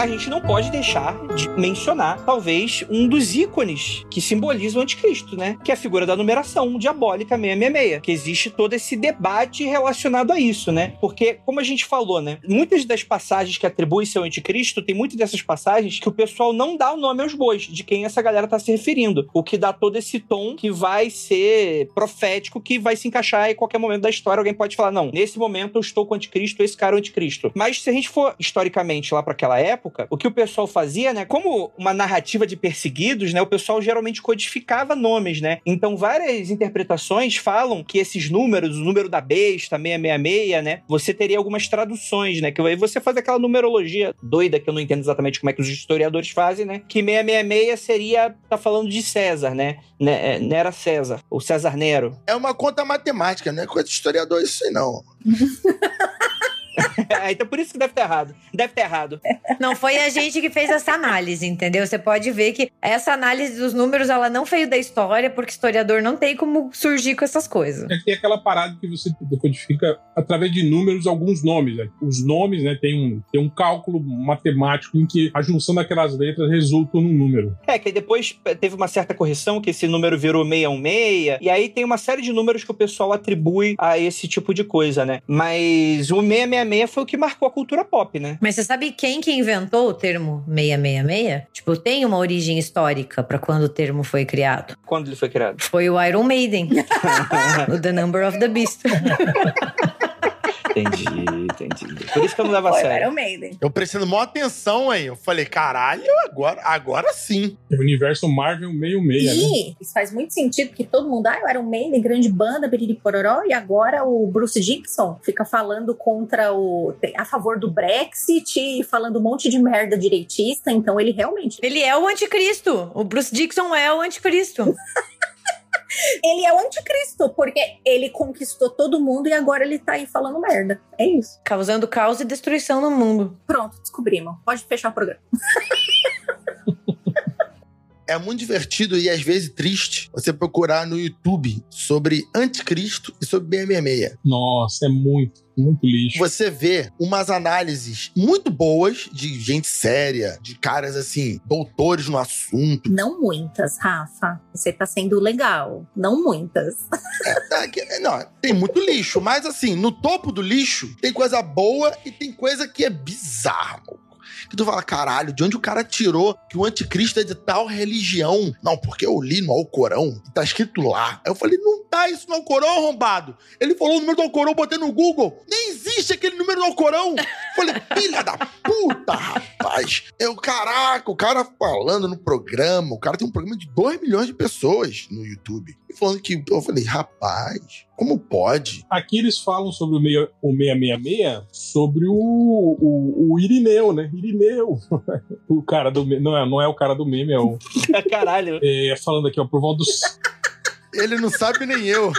Speaker 1: A gente não pode deixar mencionar, talvez, um dos ícones que simboliza o anticristo, né? Que é a figura da numeração diabólica 666. Que existe todo esse debate relacionado a isso, né? Porque, como a gente falou, né? Muitas das passagens que atribuem-se ao anticristo, tem muitas dessas passagens que o pessoal não dá o nome aos bois, de quem essa galera tá se referindo. O que dá todo esse tom que vai ser profético, que vai se encaixar em qualquer momento da história. Alguém pode falar, não, nesse momento eu estou com o anticristo, esse cara é o anticristo. Mas se a gente for historicamente lá para aquela época, o que o pessoal fazia, né? Como uma narrativa de perseguidos, né? O pessoal geralmente codificava nomes, né? Então, várias interpretações falam que esses números, o número da besta, 666, né? Você teria algumas traduções, né? Que aí você faz aquela numerologia doida que eu não entendo exatamente como é que os historiadores fazem, né? Que 666 seria, tá falando de César, né? né? Nera César, ou César Nero.
Speaker 4: É uma conta matemática, não é coisa de historiador isso aí, não.
Speaker 1: então por isso que deve ter errado. Deve ter errado.
Speaker 5: Não foi a gente que fez essa análise, entendeu? Você pode ver que essa análise dos números, ela não veio da história, porque historiador não tem como surgir com essas coisas.
Speaker 6: É que tem aquela parada que você decodifica através de números alguns nomes. Né? Os nomes, né, tem um, tem um cálculo matemático em que a junção daquelas letras resulta num número.
Speaker 1: É, que depois teve uma certa correção, que esse número virou 616, e aí tem uma série de números que o pessoal atribui a esse tipo de coisa, né? Mas o 666 foi o que marcou a cultura pop, né?
Speaker 5: Mas você sabe quem que inventou o termo 666? Tipo, tem uma origem histórica para quando o termo foi criado.
Speaker 1: Quando ele foi criado?
Speaker 5: Foi o Iron Maiden. o The Number of the Beast.
Speaker 1: Entendi, entendi. Por isso que eu não levo a sério.
Speaker 3: Iron Maiden.
Speaker 4: Eu prestando maior atenção aí. Eu falei, caralho, agora, agora sim.
Speaker 6: O universo Marvel meio meia, né?
Speaker 3: E isso faz muito sentido, porque todo mundo, ah, eu era um Maiden, grande banda, pororó, e agora o Bruce Dixon fica falando contra o. a favor do Brexit e falando um monte de merda direitista, então ele realmente.
Speaker 5: Ele é o anticristo. O Bruce Dixon é o anticristo.
Speaker 3: Ele é o anticristo, porque ele conquistou todo mundo e agora ele tá aí falando merda. É isso.
Speaker 5: Causando caos e destruição no mundo.
Speaker 3: Pronto, descobrimos. Pode fechar o programa.
Speaker 4: É muito divertido e às vezes triste você procurar no YouTube sobre anticristo e sobre 666.
Speaker 6: Nossa, é muito, muito lixo.
Speaker 4: Você vê umas análises muito boas de gente séria, de caras assim, doutores no assunto.
Speaker 3: Não muitas, Rafa. Você tá sendo legal. Não muitas.
Speaker 4: É, que- não, tem muito lixo, mas assim, no topo do lixo tem coisa boa e tem coisa que é bizarra, maluco. Que tu fala, caralho, de onde o cara tirou que o anticristo é de tal religião? Não, porque eu li no Alcorão e tá escrito lá. Aí eu falei, não tá isso no Alcorão, arrombado. Ele falou o número do Alcorão, eu botei no Google. Nem existe aquele número no Alcorão. Eu falei, filha da puta, rapaz. Eu, caraca, o cara falando no programa, o cara tem um programa de 2 milhões de pessoas no YouTube. E falando que, eu falei, rapaz, como pode?
Speaker 6: Aqui eles falam sobre o, meia, o 666, sobre o, o, o Irineu, né? Irineu. o cara do meme. Não é, não é o cara do meme, é o.
Speaker 1: Caralho.
Speaker 6: É, falando aqui, ó, por volta do,
Speaker 4: Ele não sabe nem eu.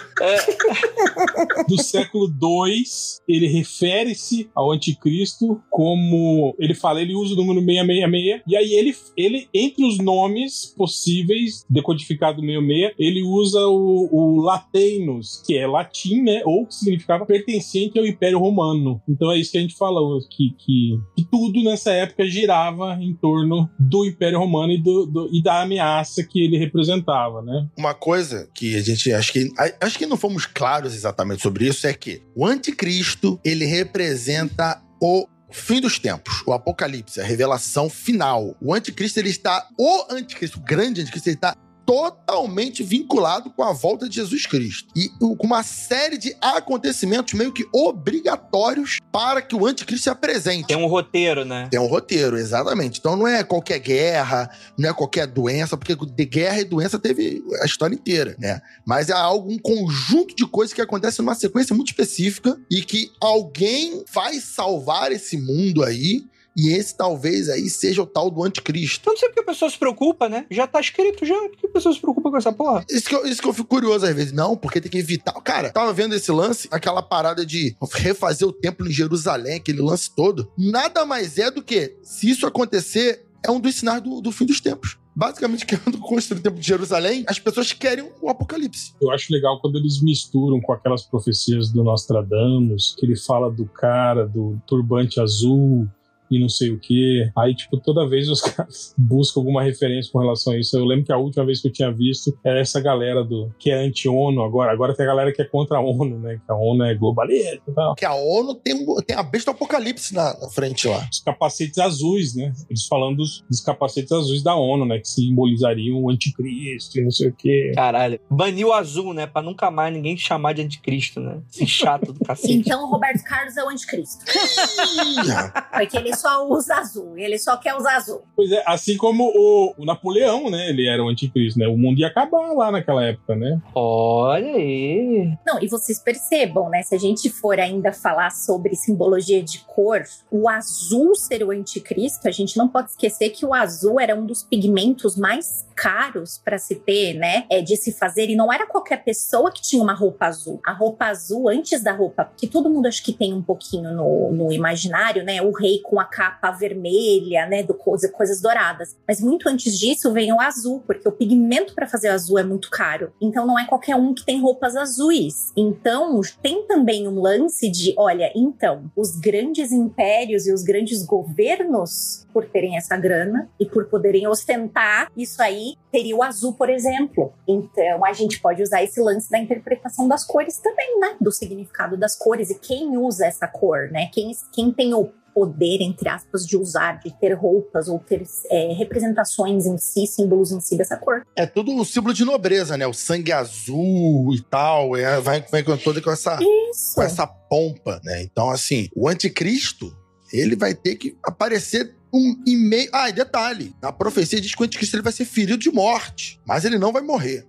Speaker 6: do século II, ele refere-se ao anticristo como. Ele fala, ele usa o número 666, e aí ele, ele entre os nomes possíveis, decodificado 66, ele usa o, o latinus, que é latim, né? Ou que significava pertencente ao Império Romano. Então é isso que a gente falou, que, que, que tudo nessa época girava em torno do Império Romano e, do, do- e da ameaça que ele representava, né?
Speaker 4: Uma coisa que a gente acho que acho que não fomos claros exatamente sobre isso é que o anticristo ele representa o fim dos tempos, o apocalipse, a revelação final. O anticristo ele está o anticristo, o grande anticristo ele está totalmente vinculado com a volta de Jesus Cristo e com uma série de acontecimentos meio que obrigatórios para que o anticristo se apresente.
Speaker 1: Tem um roteiro, né?
Speaker 4: Tem um roteiro, exatamente. Então não é qualquer guerra, não é qualquer doença, porque de guerra e doença teve a história inteira, né? Mas é algo, um conjunto de coisas que acontece numa sequência muito específica e que alguém vai salvar esse mundo aí. E esse talvez aí seja o tal do anticristo.
Speaker 1: Então não sei porque a pessoa se preocupa, né? Já tá escrito já. Por que a pessoa se preocupa com essa porra?
Speaker 4: Isso que, eu, isso que eu fico curioso às vezes. Não, porque tem que evitar. Cara, tava vendo esse lance, aquela parada de refazer o templo em Jerusalém, aquele lance todo. Nada mais é do que, se isso acontecer, é um dos sinais do, do fim dos tempos. Basicamente, querendo construir o templo de Jerusalém, as pessoas querem o apocalipse.
Speaker 6: Eu acho legal quando eles misturam com aquelas profecias do Nostradamus, que ele fala do cara do turbante azul e não sei o que. Aí, tipo, toda vez os caras buscam alguma referência com relação a isso. Eu lembro que a última vez que eu tinha visto era essa galera do que é anti-ONU agora. Agora tem a galera que é contra a ONU, né? Que a ONU é globalista e tal.
Speaker 4: Porque a ONU tem, um- tem a besta do apocalipse na, na frente lá.
Speaker 6: Os capacetes azuis, né? Eles falando dos, dos capacetes azuis da ONU, né? Que simbolizariam o anticristo e não sei o que.
Speaker 1: Caralho. Baniu o azul, né? Pra nunca mais ninguém te chamar de anticristo, né? Esse chato do cacete.
Speaker 3: Então, o Roberto Carlos é o anticristo. Porque ele só usa azul. Ele só quer usar azul.
Speaker 6: Pois é, assim como o, o Napoleão, né? Ele era o anticristo, né? O mundo ia acabar lá naquela época, né?
Speaker 1: Olha aí.
Speaker 3: Não, e vocês percebam, né? Se a gente for ainda falar sobre simbologia de cor, o azul ser o anticristo, a gente não pode esquecer que o azul era um dos pigmentos mais caros para se ter, né? É, de se fazer, e não era qualquer pessoa que tinha uma roupa azul. A roupa azul, antes da roupa, porque todo mundo acho que tem um pouquinho no, no imaginário, né? O rei com a capa vermelha, né? Do coisa, coisas douradas. Mas muito antes disso vem o azul, porque o pigmento para fazer azul é muito caro. Então não é qualquer um que tem roupas azuis. Então tem também um lance de, olha, então, os grandes impérios e os grandes governos, por terem essa grana e por poderem ostentar isso aí, teria o azul, por exemplo. Então a gente pode usar esse lance da interpretação das cores também, né? Do significado das cores e quem usa essa cor, né? Quem, quem tem o poder, entre aspas, de usar, de ter roupas ou ter é, representações em si, símbolos em si dessa cor.
Speaker 4: É tudo um símbolo de nobreza, né? O sangue azul e tal. É, vai, vai com toda com essa,
Speaker 3: Isso.
Speaker 4: com essa pompa, né? Então, assim, o anticristo, ele vai ter que aparecer um e-mail. Ah, e detalhe: a profecia diz que o anticristo ele vai ser ferido de morte, mas ele não vai morrer.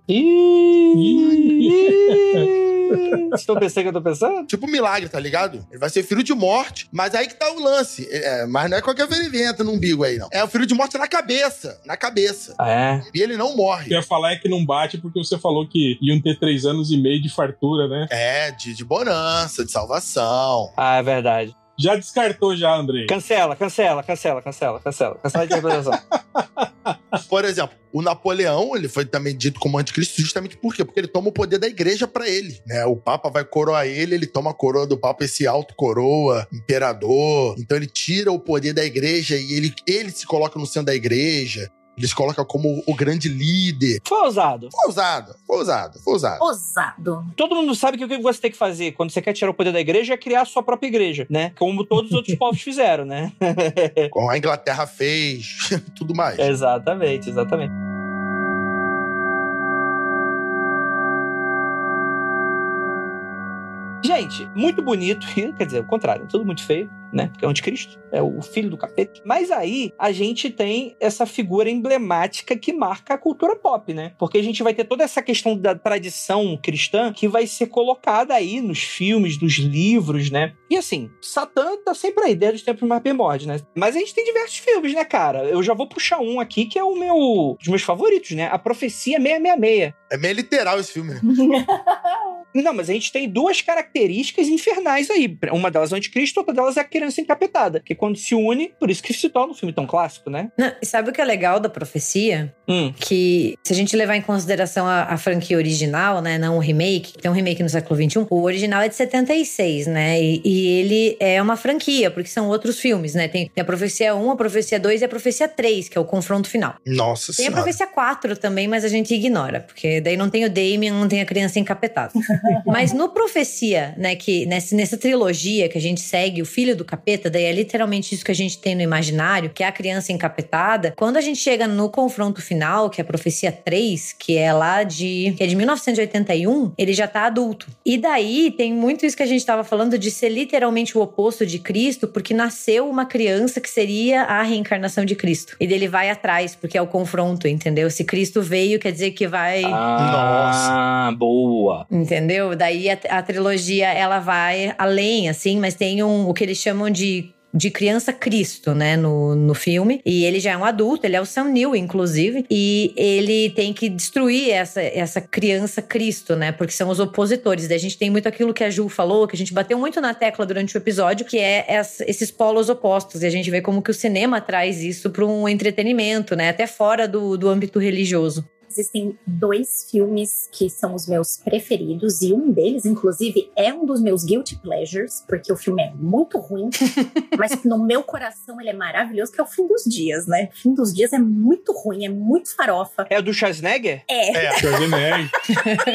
Speaker 1: Vocês estão pensando que eu tô pensando?
Speaker 4: Tipo um milagre, tá ligado? Ele vai ser filho de morte, mas aí que tá o lance. É, mas não é qualquer ferivento no umbigo aí, não. É o filho de morte na cabeça. Na cabeça.
Speaker 1: Ah, é.
Speaker 4: E ele não
Speaker 6: O que
Speaker 4: morre.
Speaker 6: eu ia falar é que não bate porque você falou que iam ter três anos e meio de fartura, né?
Speaker 4: É, de, de bonança, de salvação.
Speaker 1: Ah, é verdade.
Speaker 6: Já descartou já, Andrei.
Speaker 1: Cancela, cancela, cancela, cancela, cancela. Cancela a interpretação.
Speaker 4: Por exemplo, o Napoleão, ele foi também dito como anticristo justamente por quê? Porque ele toma o poder da igreja pra ele, né? O Papa vai coroar ele, ele toma a coroa do Papa, esse alto coroa, imperador. Então ele tira o poder da igreja e ele, ele se coloca no centro da igreja. Ele se coloca como o grande líder.
Speaker 1: Foi ousado.
Speaker 4: Foi ousado, foi ousado, foi ousado.
Speaker 3: Ousado.
Speaker 1: Todo mundo sabe que o que você tem que fazer quando você quer tirar o poder da igreja é criar a sua própria igreja, né? Como todos os outros povos fizeram, né?
Speaker 4: Como a Inglaterra fez, tudo mais.
Speaker 1: exatamente, exatamente. Gente, muito bonito, e, quer dizer, o contrário, tudo muito feio, né? Porque é o anticristo, é o filho do capeta. Mas aí a gente tem essa figura emblemática que marca a cultura pop, né? Porque a gente vai ter toda essa questão da tradição cristã que vai ser colocada aí nos filmes, nos livros, né? E assim, Satã tá sempre aí, desde os tempos mais primórdios, né? Mas a gente tem diversos filmes, né, cara? Eu já vou puxar um aqui que é o meu, dos meus favoritos, né? A Profecia 666.
Speaker 4: É meio literal esse filme?
Speaker 1: Não, mas a gente tem duas características infernais aí. Uma delas é o anticristo, outra delas é a criança encapetada. Que quando se une, por isso que se torna um filme tão clássico, né?
Speaker 5: Não, e sabe o que é legal da profecia?
Speaker 1: Hum.
Speaker 5: Que se a gente levar em consideração a, a franquia original, né? Não o remake, tem um remake no século XXI, o original é de 76, né? E, e ele é uma franquia, porque são outros filmes, né? Tem, tem a profecia 1, a profecia 2 e a profecia 3, que é o confronto final.
Speaker 4: Nossa
Speaker 5: Tem a
Speaker 4: senhora.
Speaker 5: profecia 4 também, mas a gente ignora, porque daí não tem o Damien, não tem a criança encapetada. mas no profecia, né, que nessa, nessa trilogia que a gente segue o filho do capeta, daí é literalmente isso que a gente tem no imaginário, que é a criança encapetada. Quando a gente chega no confronto final, que é a profecia 3, que é lá de que é de 1981, ele já tá adulto. E daí tem muito isso que a gente tava falando de ser literalmente o oposto de Cristo, porque nasceu uma criança que seria a reencarnação de Cristo. E dele vai atrás, porque é o confronto, entendeu? Se Cristo veio, quer dizer que vai.
Speaker 1: Ah, boa.
Speaker 5: Entendeu? Daí a, a trilogia ela vai além, assim, mas tem um, o que eles chamam de de criança Cristo, né, no, no filme. E ele já é um adulto, ele é o Sam Neill, inclusive. E ele tem que destruir essa, essa criança Cristo, né, porque são os opositores. Daí a gente tem muito aquilo que a Ju falou, que a gente bateu muito na tecla durante o episódio, que é essa- esses polos opostos. E a gente vê como que o cinema traz isso para um entretenimento, né, até fora do, do âmbito religioso.
Speaker 3: Existem dois filmes que são os meus preferidos, e um deles, inclusive, é um dos meus guilty pleasures, porque o filme é muito ruim, mas no meu coração ele é maravilhoso, que é o Fim dos Dias, né? O Fim dos Dias é muito ruim, é muito farofa.
Speaker 1: É o do Schwarzenegger?
Speaker 3: É,
Speaker 4: É,
Speaker 6: Schwarzenegger.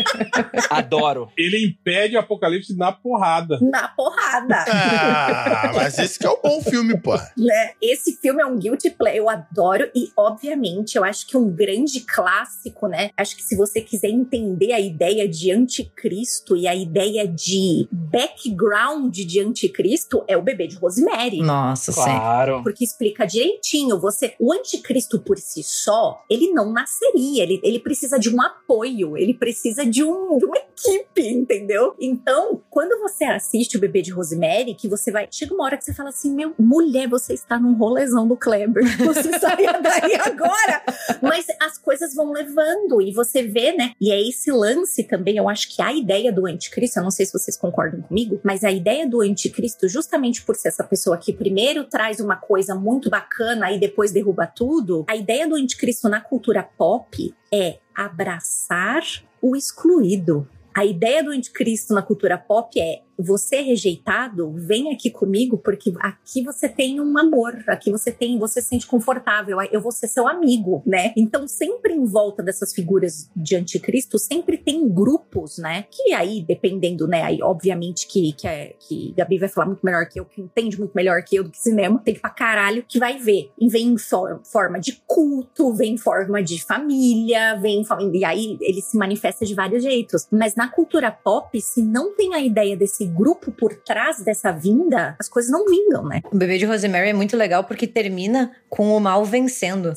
Speaker 1: Adoro.
Speaker 6: Ele impede o apocalipse na porrada.
Speaker 3: na porrada.
Speaker 4: Ah, mas esse que é o bom filme, pô.
Speaker 3: né? Esse filme é um guilty play, eu adoro e obviamente eu acho que um grande clássico, né? Acho que se você quiser entender a ideia de anticristo e a ideia de background de anticristo é o bebê de Rosemary.
Speaker 5: Nossa, sim.
Speaker 1: Claro.
Speaker 3: Porque explica direitinho, você, o anticristo por si só, ele não nasceria, ele, ele precisa de um apoio, ele precisa de, um, de uma equipe, entendeu? Então, quando você assiste o bebê de Rosemary, que você vai, chega uma hora que você fala assim, meu, mulher, você está num rolezão do Kleber, você saia daí agora, mas as coisas vão levando e você vê, né? E é esse lance também, eu acho que a ideia do anticristo, eu não sei se vocês concordam comigo, mas a ideia do anticristo, justamente por ser essa pessoa que primeiro traz uma coisa muito bacana e depois derruba tudo, a ideia do anticristo na cultura pop é abraçar o excluído. A ideia do anticristo na cultura pop é você é rejeitado, vem aqui comigo, porque aqui você tem um amor, aqui você tem, você se sente confortável, eu vou ser seu amigo, né? Então, sempre em volta dessas figuras de anticristo, sempre tem grupos, né? Que aí, dependendo, né? Aí, obviamente, que, que, é, que Gabi vai falar muito melhor que eu, que entende muito melhor que eu do que cinema, tem pra caralho, que vai ver. E vem em for- forma de culto, vem em forma de família, vem. E aí ele se manifesta de vários jeitos. Mas na cultura pop, se não tem a ideia desse grupo por trás dessa vinda, as coisas não vingam, né?
Speaker 5: O Bebê de Rosemary é muito legal porque termina com o mal vencendo.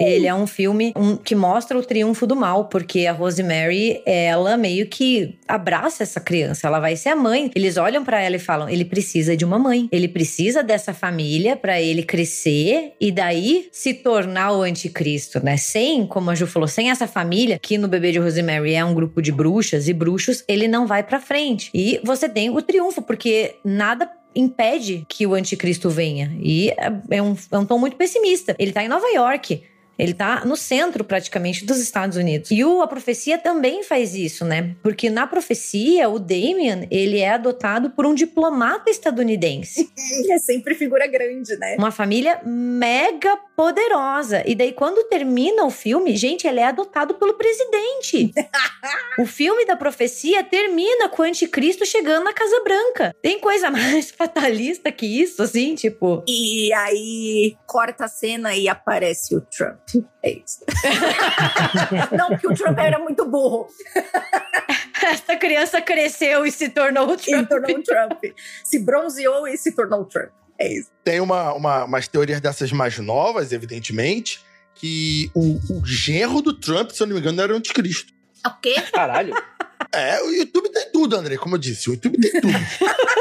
Speaker 5: Ele é um filme um- que mostra o triunfo do mal, porque a Rosemary, ela meio que abraça essa criança, ela vai ser a mãe. Eles olham pra ela e falam: ele precisa de uma mãe, ele precisa dessa família pra ele crescer e daí se tornar o anticristo, né? Sem, como a Ju falou, sem essa família, que no Bebê de Rosemary é um grupo de bruxas e bruxos, ele não vai pra frente. E você tem o triunfo, porque nada impede que o anticristo venha. E é- é um, é um tom muito pessimista. Ele tá em Nova York. Ele tá no centro, praticamente, dos Estados Unidos. E o, a profecia também faz isso, né? Porque na profecia, o Damien, ele é adotado por um diplomata estadunidense.
Speaker 3: É sempre figura grande, né?
Speaker 5: Uma família mega poderosa. E daí, quando termina o filme, gente, ele é adotado pelo presidente. o filme da profecia termina com o anticristo chegando na Casa Branca. Tem coisa mais fatalista que isso, assim, tipo.
Speaker 3: E aí corta a cena e aparece o Trump. É isso. Não, porque o Trump era muito burro.
Speaker 5: Essa criança cresceu e se tornou o
Speaker 3: E
Speaker 5: Trump.
Speaker 3: tornou um Trump. Se bronzeou e se tornou um Trump. É isso.
Speaker 4: Tem uma, uma, umas teorias dessas mais novas, evidentemente, que o, o genro do Trump, se eu não me engano, era o anticristo.
Speaker 3: O quê?
Speaker 1: Caralho.
Speaker 4: É, o YouTube tem tudo, André, como eu disse. O YouTube tem tudo.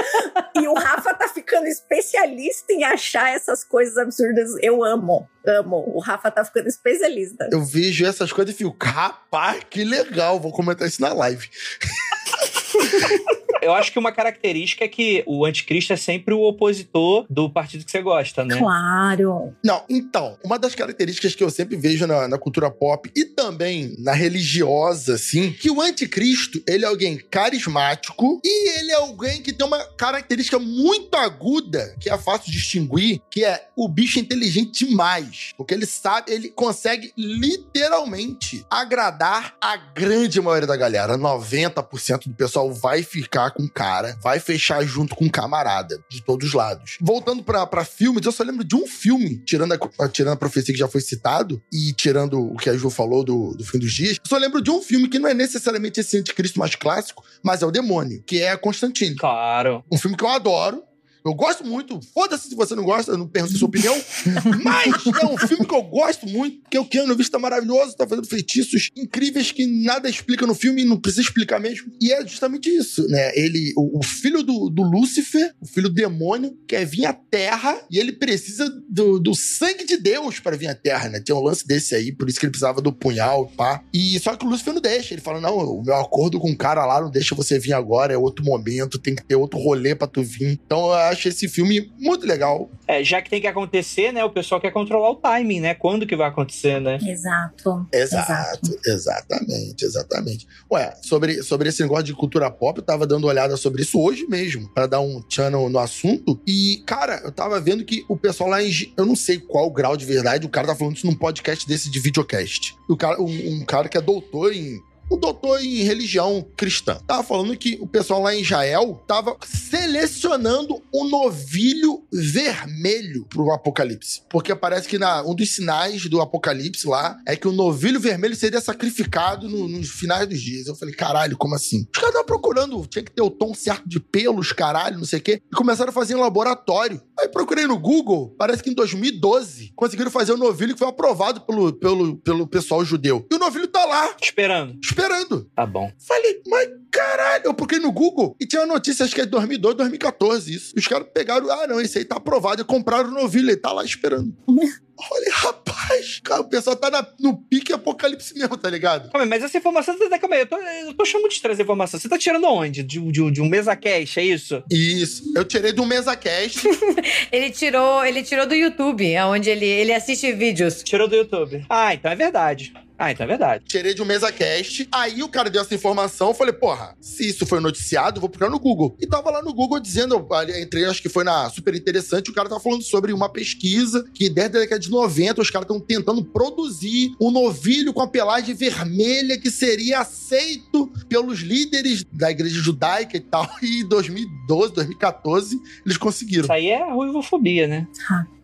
Speaker 3: E o Rafa tá ficando especialista em achar essas coisas absurdas. Eu amo, amo. O Rafa tá ficando especialista.
Speaker 4: Eu vejo essas coisas e fico, rapaz, que legal, vou comentar isso na live.
Speaker 1: Eu acho que uma característica é que o anticristo é sempre o opositor do partido que você gosta, né?
Speaker 3: Claro.
Speaker 4: Não, então, uma das características que eu sempre vejo na, na cultura pop e também na religiosa, assim, que o anticristo, ele é alguém carismático e ele é alguém que tem uma característica muito aguda, que é fácil de distinguir, que é o bicho é inteligente demais. Porque ele sabe, ele consegue literalmente agradar a grande maioria da galera. 90% do pessoal vai ficar com o cara, vai fechar junto com o camarada, de todos os lados. Voltando pra, pra filmes, eu só lembro de um filme, tirando a, tirando a profecia que já foi citado, e tirando o que a Ju falou do, do fim dos dias, eu só lembro de um filme que não é necessariamente esse anticristo mais clássico, mas é o demônio, que é Constantine.
Speaker 1: Claro.
Speaker 4: Um filme que eu adoro. Eu gosto muito. Foda-se se você não gosta, não pergunto a sua opinião. Mas é um filme que eu gosto muito, porque o Keanu Reeves tá maravilhoso, tá fazendo feitiços incríveis que nada explica no filme e não precisa explicar mesmo. E é justamente isso, né? Ele, o, o filho do, do Lúcifer, o filho do demônio, quer vir à Terra e ele precisa do, do sangue de Deus para vir à Terra, né? Tem um lance desse aí, por isso que ele precisava do punhal, pá. E só que o Lúcifer não deixa. Ele fala: não, o meu acordo com o cara lá não deixa você vir agora, é outro momento, tem que ter outro rolê pra tu vir. Então eu acho esse filme muito legal.
Speaker 1: É, já que tem que acontecer, né? O pessoal quer controlar o timing, né? Quando que vai acontecer, né?
Speaker 3: Exato.
Speaker 4: Exato, exatamente, exatamente. Ué, sobre, sobre esse negócio de cultura pop, eu tava dando uma olhada sobre isso hoje mesmo, pra dar um channel no assunto. E, cara, eu tava vendo que o pessoal lá em. Eu não sei qual o grau de verdade, o cara tá falando isso num podcast desse de videocast. O cara, um, um cara que é doutor em. O doutor em religião cristã. Tava falando que o pessoal lá em Israel tava selecionando um novilho vermelho pro apocalipse. Porque parece que na, um dos sinais do apocalipse lá é que o novilho vermelho seria sacrificado no- nos finais dos dias. Eu falei, caralho, como assim? Os caras estavam procurando, tinha que ter o tom certo de pelos, caralho, não sei o quê. E começaram a fazer em laboratório. Aí procurei no Google, parece que em 2012 conseguiram fazer o novilho que foi aprovado pelo, pelo, pelo pessoal judeu. E o novilho tá lá,
Speaker 1: Esperando.
Speaker 4: esperando.
Speaker 1: Tá bom.
Speaker 4: Falei, mas caralho, eu procurei no Google e tinha uma notícia, acho que é de 2012, 2014, isso. E os caras pegaram, ah, não, esse aí tá aprovado, e compraram o novilho, ele tá lá esperando. Olha, rapaz, cara, o pessoal tá na- no pique apocalipse mesmo, tá ligado?
Speaker 1: Calma aí, mas essa informação. Calma aí, eu tô, eu tô chamando de trazer informação. Você tá tirando onde? De, de, de um mesa cash, é isso?
Speaker 4: Isso. Eu tirei do MesaCast.
Speaker 5: Ele tirou, ele tirou do YouTube, onde ele, ele assiste vídeos.
Speaker 1: Tirou do YouTube. Ah, então é verdade. Ah, então é verdade.
Speaker 4: tirei de um MesaCast. Aí o cara deu essa informação. Eu falei, porra, se isso foi noticiado, eu vou procurar no Google. E tava lá no Google dizendo, entrei, acho que foi na super interessante, o cara tava falando sobre uma pesquisa que desde a década de 90 os caras estão tentando produzir um novilho com a pelagem vermelha que seria aceito pelos líderes da igreja judaica e tal. E em 2012, 2014, eles conseguiram.
Speaker 1: Isso aí é ruivofobia, né?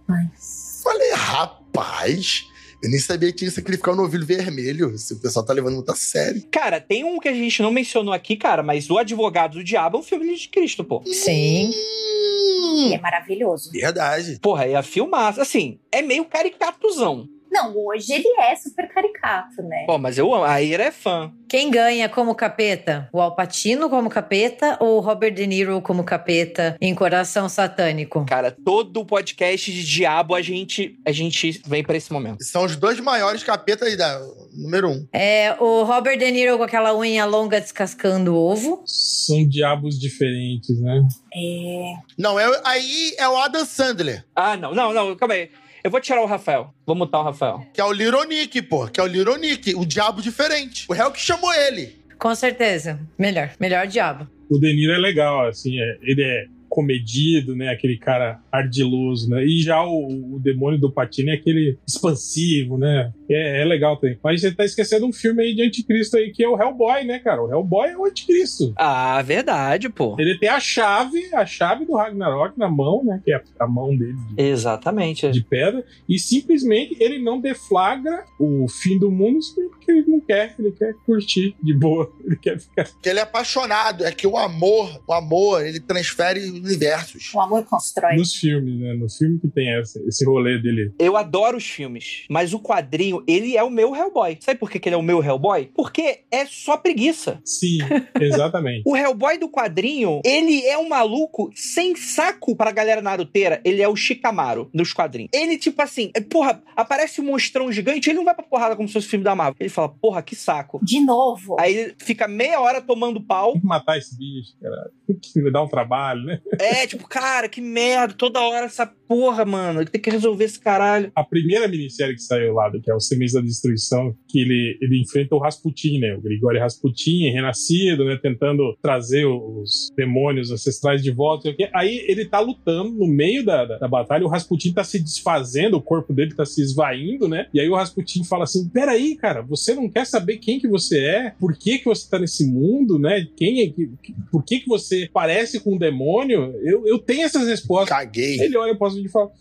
Speaker 3: Mas...
Speaker 4: Falei, rapaz. Eu nem sabia que tinha que sacrificar o novilho vermelho. Se o pessoal tá levando muito a sério.
Speaker 1: Cara, tem um que a gente não mencionou aqui, cara, mas O Advogado do Diabo é um filme de Cristo, pô.
Speaker 5: Sim.
Speaker 4: Hum,
Speaker 3: é maravilhoso.
Speaker 4: verdade.
Speaker 1: Porra, é a filmar. Assim, é meio caricatuzão.
Speaker 3: Não, hoje ele é super caricato, né?
Speaker 1: Pô, mas eu amo. A Ira é fã.
Speaker 5: Quem ganha como capeta? O Alpatino como capeta ou o Robert De Niro como capeta em Coração Satânico?
Speaker 1: Cara, todo podcast de diabo a gente, a gente vem pra esse momento.
Speaker 4: São os dois maiores capetas aí da número um.
Speaker 5: É o Robert De Niro com aquela unha longa descascando ovo.
Speaker 6: São diabos diferentes, né?
Speaker 3: É.
Speaker 4: Não, é, aí é o Adam Sandler,
Speaker 1: Ah, não, não, não, calma aí. Eu vou tirar o Rafael. Vou mutar o Rafael.
Speaker 4: que é o Little Nick, pô. Que é o Little Nick, o diabo diferente. O réu que chamou ele.
Speaker 5: Com certeza. Melhor. Melhor diabo.
Speaker 6: O De Niro é legal, assim, é- ele é comedido, né? Aquele cara ardiloso, né? E já o, o demônio do Patino é aquele expansivo, né? É, é legal também. Mas você tá esquecendo um filme aí de anticristo aí, que é o Hellboy, né, cara? O Hellboy é o anticristo.
Speaker 1: Ah, verdade, pô.
Speaker 6: Ele tem a chave, a chave do Ragnarok na mão, né? Que é a mão dele de,
Speaker 1: Exatamente.
Speaker 6: de pedra. E simplesmente ele não deflagra o fim do mundo porque ele não quer. Ele quer curtir de boa. Ele quer ficar
Speaker 4: Que ele é apaixonado. É que o amor, o amor, ele transfere universos.
Speaker 3: O amor constrói.
Speaker 6: nos filmes, né? No filme que tem essa, esse rolê dele.
Speaker 1: Eu adoro os filmes, mas o quadrinho, ele é o meu Hellboy. Sabe por que que ele é o meu Hellboy? Porque é só preguiça.
Speaker 6: Sim, exatamente.
Speaker 1: O Hellboy do quadrinho, ele é um maluco sem saco pra galera naruteira. Ele é o Shikamaru dos quadrinhos. Ele, tipo assim, é, porra, aparece um monstrão gigante, ele não vai pra porrada como se fosse filme da Marvel. Ele fala, porra, que saco.
Speaker 3: De novo.
Speaker 1: Aí ele fica meia hora tomando pau.
Speaker 6: Tem que matar esse bicho, cara. Tem que me dar um trabalho, né?
Speaker 1: É, tipo, cara, que merda. Toda hora essa porra, mano. Ele tem que resolver esse caralho.
Speaker 6: A primeira minissérie que saiu lá, que é o Sementes da Destruição, que ele, ele enfrenta o Rasputin, né? O Grigori Rasputin, renascido, né? Tentando trazer os demônios ancestrais de volta. Aí ele tá lutando no meio da, da, da batalha, o Rasputin tá se desfazendo, o corpo dele tá se esvaindo, né? E aí o Rasputin fala assim: peraí, cara, você não quer saber quem que você é? Por que que você tá nesse mundo, né? Quem é que. Por que que você parece com um demônio? Eu, eu tenho essas respostas.
Speaker 4: Caguei.
Speaker 6: Ele olha pro Rasputin fala: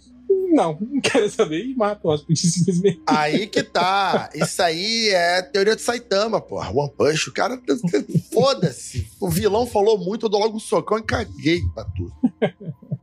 Speaker 6: Não, não quero saber. E mata o Rasputin simplesmente.
Speaker 4: Aí que tá. Isso aí é teoria de Saitama, porra. One Punch. O cara. Foda-se. O vilão falou muito, eu dou logo um socão e caguei pra tudo.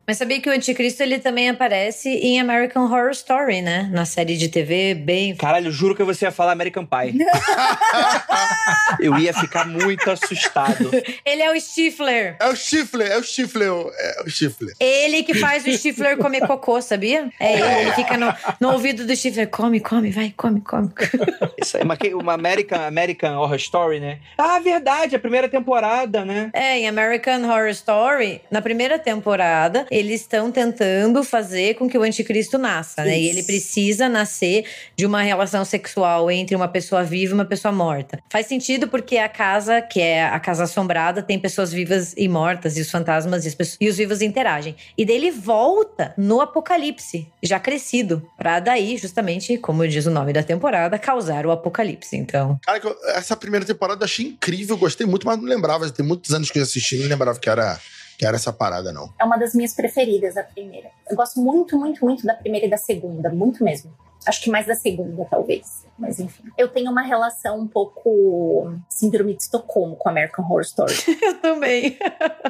Speaker 5: Mas sabia que o anticristo ele também aparece em American Horror Story, né? Na série de TV, bem.
Speaker 1: Caralho, juro que você ia falar American Pie. eu ia ficar muito assustado.
Speaker 5: Ele é o Stifler.
Speaker 4: É o Chifler, é o Chifler, é o Chifler.
Speaker 5: Ele que faz o Stifler comer cocô, sabia? É ele, ele fica no, no ouvido do Stifler. Come, come, vai, come, come.
Speaker 1: Isso aí, uma, uma American, American Horror Story, né? Ah, verdade, a primeira temporada, né?
Speaker 5: É, em American Horror Story, na primeira temporada, eles estão tentando fazer com que o anticristo nasça, né? E ele precisa nascer de uma relação sexual entre uma pessoa viva e uma pessoa morta. Faz sentido porque a casa, que é a casa assombrada, tem pessoas vivas e mortas, e os fantasmas e, as pessoas- e os vivos interagem. E daí ele volta no apocalipse, já crescido, pra daí, justamente, como diz o nome da temporada, causar o apocalipse. Então,
Speaker 4: Cara, essa primeira temporada eu achei incrível, gostei muito, mas não lembrava. Tem muitos anos que eu assisti, não lembrava que era, que era essa parada, não.
Speaker 3: É uma das minhas preferidas, a primeira. Eu gosto muito, muito, muito da primeira e da segunda. Muito mesmo. Acho que mais da segunda, talvez. Mas enfim. Eu tenho uma relação um pouco síndrome de Estocolmo com American Horror Story.
Speaker 5: eu também.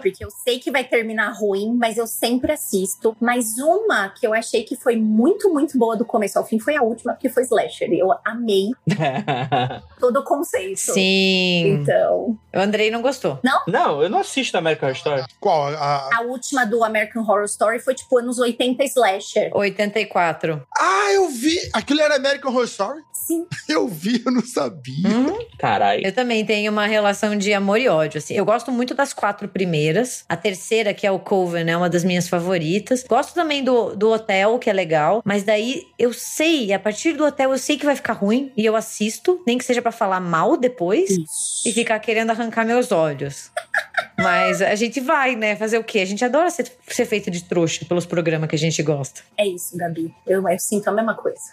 Speaker 3: porque eu sei que vai terminar ruim, mas eu sempre assisto. Mas uma que eu achei que foi muito, muito boa do começo ao fim foi a última, que foi Slasher. Eu amei todo o conceito.
Speaker 5: Sim.
Speaker 3: Então,
Speaker 5: O Andrei não gostou.
Speaker 1: não, eu não assisto American Horror Story.
Speaker 4: Qual? A-
Speaker 3: a última do American Horror Story foi tipo anos 80 Slasher.
Speaker 5: 84.
Speaker 4: Ah, eu vi! Aquilo era American Horror Story?
Speaker 3: Sim.
Speaker 4: Eu vi, eu não sabia.
Speaker 5: Uhum.
Speaker 1: Caralho.
Speaker 5: Eu também tenho uma relação de amor e ódio. Assim. Eu gosto muito das quatro primeiras. A terceira, que é o Coven, é uma das minhas favoritas. Gosto também do, do Hotel, que é legal. Mas daí eu sei, a partir do Hotel, eu sei que vai ficar ruim. E eu assisto, nem que seja pra falar mal depois.
Speaker 3: Isso.
Speaker 5: E ficar querendo arrancar meus olhos. Mas a gente vai, né? Fazer o quê? A gente adora ser, ser feito de trouxa pelos programas que a gente gosta.
Speaker 3: É isso, Gabi. Eu, eu sinto a mesma coisa.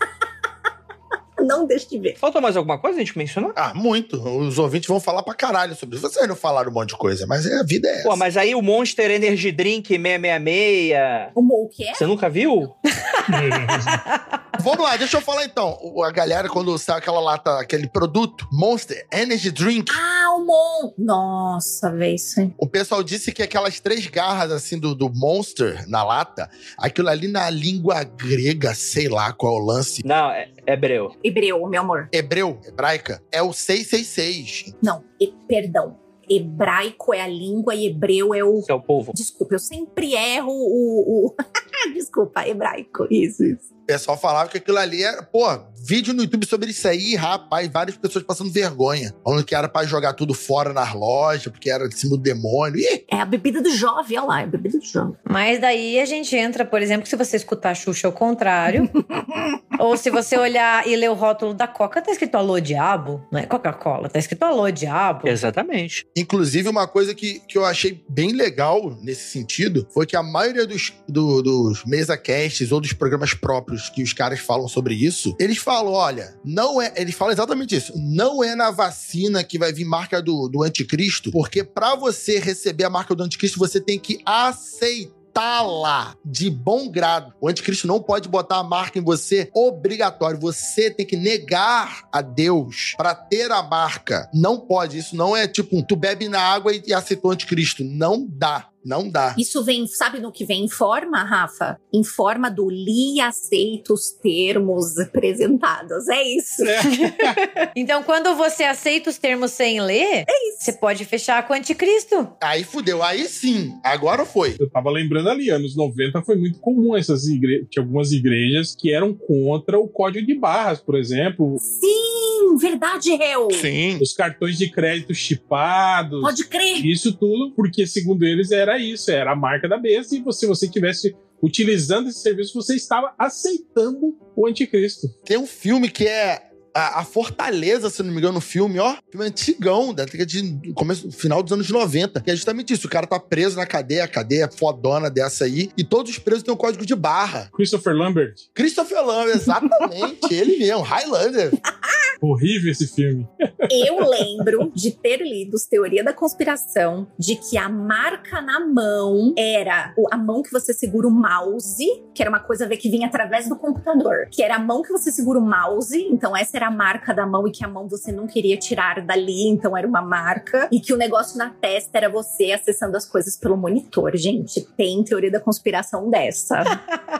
Speaker 3: Não deixe de ver.
Speaker 1: Faltou mais alguma coisa a gente mencionou?
Speaker 4: Ah, muito. Os ouvintes vão falar pra caralho sobre isso. Vocês não falaram um monte de coisa, mas a vida é essa.
Speaker 1: Pô, mas aí o Monster Energy Drink 666.
Speaker 3: O que é?
Speaker 1: Você nunca viu?
Speaker 4: Vamos lá, deixa eu falar então. A galera, quando sai aquela lata, aquele produto, Monster Energy Drink,
Speaker 3: Ah, o Mon. Nossa, velho, isso aí.
Speaker 4: o pessoal disse que aquelas três garras, assim, do, do Monster na lata, aquilo ali na língua grega, sei lá qual é o lance,
Speaker 1: Não, é hebreu.
Speaker 3: Hebreu, meu amor.
Speaker 4: hebreu, hebraica, é o 666.
Speaker 3: Não, e, perdão. Hebraico é a língua e hebreu é o.
Speaker 1: É o povo.
Speaker 3: Desculpa, eu sempre erro o. o... Desculpa, hebraico. Isso, isso.
Speaker 4: O pessoal falava que aquilo ali era, pô, vídeo no YouTube sobre isso aí, rapaz, várias pessoas passando vergonha. Falando que era pra jogar tudo fora nas lojas, porque era de cima do demônio. Ih,
Speaker 3: É a bebida do jovem, olha lá, é a bebida do jovem.
Speaker 5: Mas daí a gente entra, por exemplo, se você escutar a Xuxa ao contrário, ou se você olhar e ler o rótulo da Coca, tá escrito Alô Diabo, não é Coca-Cola, tá escrito Alô Diabo.
Speaker 1: Exatamente.
Speaker 4: Inclusive, uma coisa que, que eu achei bem legal nesse sentido foi que a maioria dos, do- dos mesa casts ou dos programas próprios que os caras falam sobre isso, eles falam: olha, não é. Eles falam exatamente isso. Não é na vacina que vai vir marca do, do anticristo, porque pra você receber a marca do anticristo, você tem que aceitá-la de bom grado. O anticristo não pode botar a marca em você obrigatório. Você tem que negar a Deus pra ter a marca. Não pode. Isso não é tipo, tu bebe na água e aceitou o anticristo. Não dá. Não dá.
Speaker 3: Isso vem, sabe no que vem em forma, Rafa? Em forma do li aceita os termos apresentados. É isso.
Speaker 5: Então, quando você aceita os termos sem ler, você pode fechar com o anticristo.
Speaker 4: Aí fudeu. Aí sim. Agora foi.
Speaker 6: Eu tava lembrando ali, anos 90 foi muito comum essas igrejas, tinha algumas igrejas que eram contra o código de barras, por exemplo,
Speaker 3: Sim, verdade, réu.
Speaker 4: Sim.
Speaker 6: os cartões de crédito chipados.
Speaker 3: Pode crer.
Speaker 6: Isso tudo porque, segundo eles, era isso, era a marca da besta, e se você estivesse utilizando esse serviço, você estava aceitando o anticristo.
Speaker 4: Tem um filme que é a, a Fortaleza, se não me engano, no filme, ó. Filme antigão, da década de começo, final dos anos 90. Que é justamente isso. O cara tá preso na cadeia, a cadeia fodona dessa aí. E todos os presos têm um código de barra.
Speaker 6: Christopher Lambert,
Speaker 4: Christopher Lambert, exatamente. ele mesmo, Highlander.
Speaker 6: horrível esse filme.
Speaker 3: Eu lembro de ter lido os Teoria da Conspiração de que a marca na mão era a mão que você segura o mouse, que era uma coisa a ver que vinha através do computador. Que era a mão que você segura o mouse, então essa era a marca da mão e que a mão você não queria tirar dali, então era uma marca. E que o negócio na testa era você acessando as coisas pelo monitor. Gente, tem Teoria da Conspiração dessa.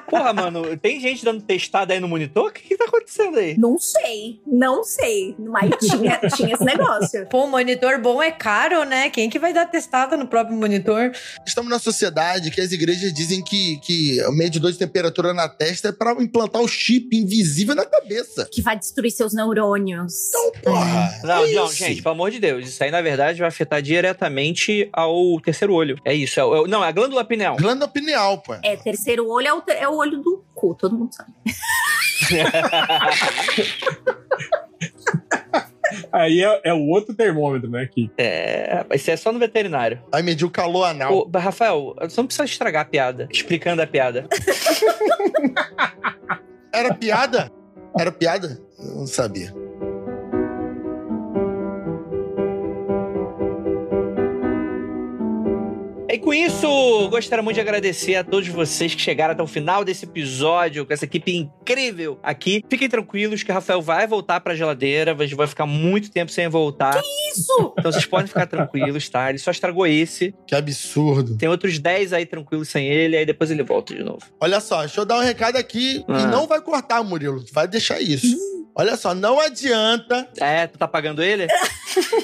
Speaker 1: Porra, mano, tem gente dando testada aí no monitor? O que, que tá acontecendo aí?
Speaker 3: não sei, não sei, mas tinha, tinha esse negócio.
Speaker 5: Pô, monitor bom é caro, né? Quem que vai dar testada no próprio monitor?
Speaker 4: Estamos na sociedade que as igrejas dizem que, que o medidor de temperatura na testa é pra implantar o chip invisível na cabeça.
Speaker 3: Que vai destruir seus neurônios.
Speaker 4: Porra.
Speaker 1: Não,
Speaker 4: é
Speaker 1: não,
Speaker 4: isso.
Speaker 1: gente, pelo amor de Deus. Isso aí, na verdade, vai afetar diretamente ao terceiro olho. É isso. É, é, não, é a glândula pineal.
Speaker 4: Glândula pineal, pô.
Speaker 3: É, terceiro olho é o, é o olho do cu, todo mundo sabe.
Speaker 6: Aí é, é o outro termômetro, né? Que
Speaker 1: É, isso é só no veterinário.
Speaker 4: Vai medir o calor anal.
Speaker 1: Ô, Rafael, você não precisa estragar a piada, explicando a piada.
Speaker 4: Era piada? Era piada? Eu não sabia.
Speaker 1: Com isso, gostaria muito de agradecer a todos vocês que chegaram até o final desse episódio, com essa equipe incrível aqui. Fiquem tranquilos que o Rafael vai voltar pra geladeira, a gente vai ficar muito tempo sem voltar.
Speaker 3: Isso!
Speaker 1: Então vocês podem ficar tranquilos, tá? Ele só estragou esse.
Speaker 4: Que absurdo.
Speaker 1: Tem outros 10 aí tranquilos sem ele, aí depois ele volta de novo.
Speaker 4: Olha só, deixa eu dar um recado aqui
Speaker 1: Ah.
Speaker 4: e não vai cortar, Murilo. Vai deixar isso. Olha só, não adianta.
Speaker 1: É, tu tá pagando ele?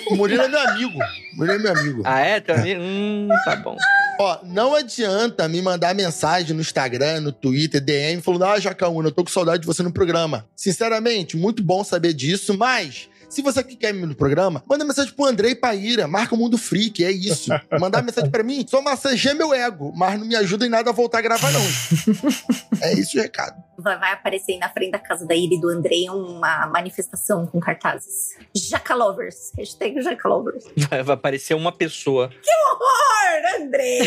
Speaker 4: O Murilo é meu amigo. O Murilo é meu amigo.
Speaker 1: Ah, é? Teu amigo? Hum, tá bom.
Speaker 4: Ó, não adianta me mandar mensagem no Instagram, no Twitter, DM, falando: Ah, Jacaúna, eu tô com saudade de você no programa. Sinceramente, muito bom saber disso, mas. Se você que quer me no programa, manda mensagem pro Andrei Paíra, marca o Mundo Freak, é isso. Mandar mensagem pra mim, só massageia meu ego, mas não me ajuda em nada a voltar a gravar, não. é isso o recado.
Speaker 3: Vai, vai aparecer aí na frente da casa da Ira e do Andrei uma manifestação com cartazes. Jacalovers. Hashtag Jacalovers.
Speaker 1: Vai, vai aparecer uma pessoa.
Speaker 3: Horror, Andrei!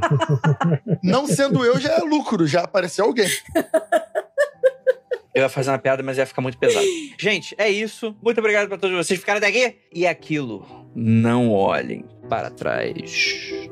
Speaker 4: Não sendo eu, já é lucro, já apareceu alguém.
Speaker 1: Eu ia fazer uma piada, mas ia ficar muito pesado. Gente, é isso. Muito obrigado pra todos vocês ficarem daqui. E é aquilo, não olhem para trás.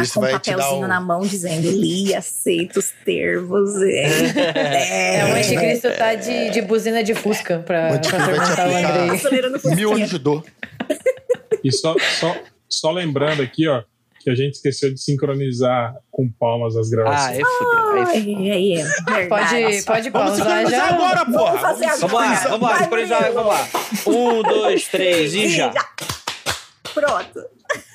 Speaker 3: Tá
Speaker 4: Isso
Speaker 3: com um papelzinho
Speaker 4: um-
Speaker 3: na mão dizendo li, aceito os termos. É,
Speaker 5: É, o anticristo tá de, de buzina de fusca pra, pra o. Andrei.
Speaker 4: Mil
Speaker 3: fusquinha.
Speaker 4: anos de dor.
Speaker 6: E só, só, só lembrando aqui, ó, que a gente esqueceu de sincronizar com palmas as
Speaker 1: Ah,
Speaker 6: gravações.
Speaker 1: é fudeu. Aí
Speaker 3: ai, é verdade.
Speaker 5: Pode, pode
Speaker 4: Vamos sincronizar
Speaker 5: já.
Speaker 4: agora, porra!
Speaker 3: Vamos fazer agora.
Speaker 1: Vamos lá, vamos lá, sincronizar, vamos lá. Um, dois, três e já.
Speaker 3: Pronto.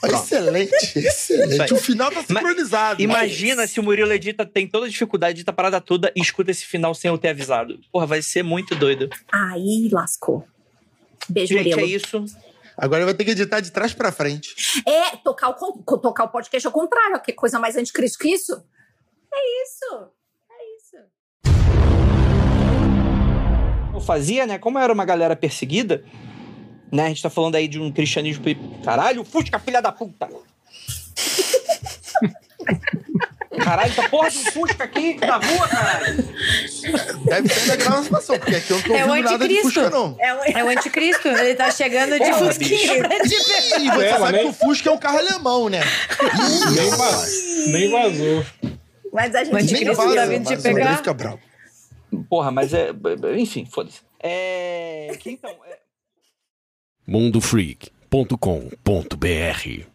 Speaker 4: Excelente, excelente. O final tá
Speaker 1: Mas
Speaker 4: sincronizado.
Speaker 1: Imagina se o Murilo edita, tem toda a dificuldade, edita a parada toda e escuta esse final sem eu ter avisado. Porra, vai ser muito doido.
Speaker 3: Aí lascou. Beijo,
Speaker 1: Gente,
Speaker 3: Murilo.
Speaker 1: é isso.
Speaker 4: Agora vai ter que editar de trás pra frente.
Speaker 3: É, tocar o, tocar o podcast ao contrário. Que coisa mais anticristo que isso? É isso. É isso.
Speaker 1: Eu fazia, né? Como eu era uma galera perseguida, né? A gente tá falando aí de um cristianismo. Caralho, Fusca, filha da puta! Caralho, essa porra de um Fusca aqui na rua, caralho!
Speaker 4: Deve ser da gravação, porque aqui eu não tô
Speaker 5: É o
Speaker 4: ouvindo nada de
Speaker 5: anticristo.
Speaker 4: Fusca, não.
Speaker 3: É, o-
Speaker 5: É o anticristo, ele tá chegando de
Speaker 1: Porra,
Speaker 5: fusquinha pra te pegar.
Speaker 4: E você
Speaker 6: É,
Speaker 4: sabe que o Fusca é um carro alemão, né?
Speaker 6: Nem, va- nem vazou.
Speaker 3: Mas a gente
Speaker 4: Nem
Speaker 5: Anticristo tá vindo te
Speaker 4: o
Speaker 5: pegar?
Speaker 4: fica bravo.
Speaker 1: Porra, mas é. Enfim, foda-se. É. que Então.
Speaker 2: Mundofreak.com.br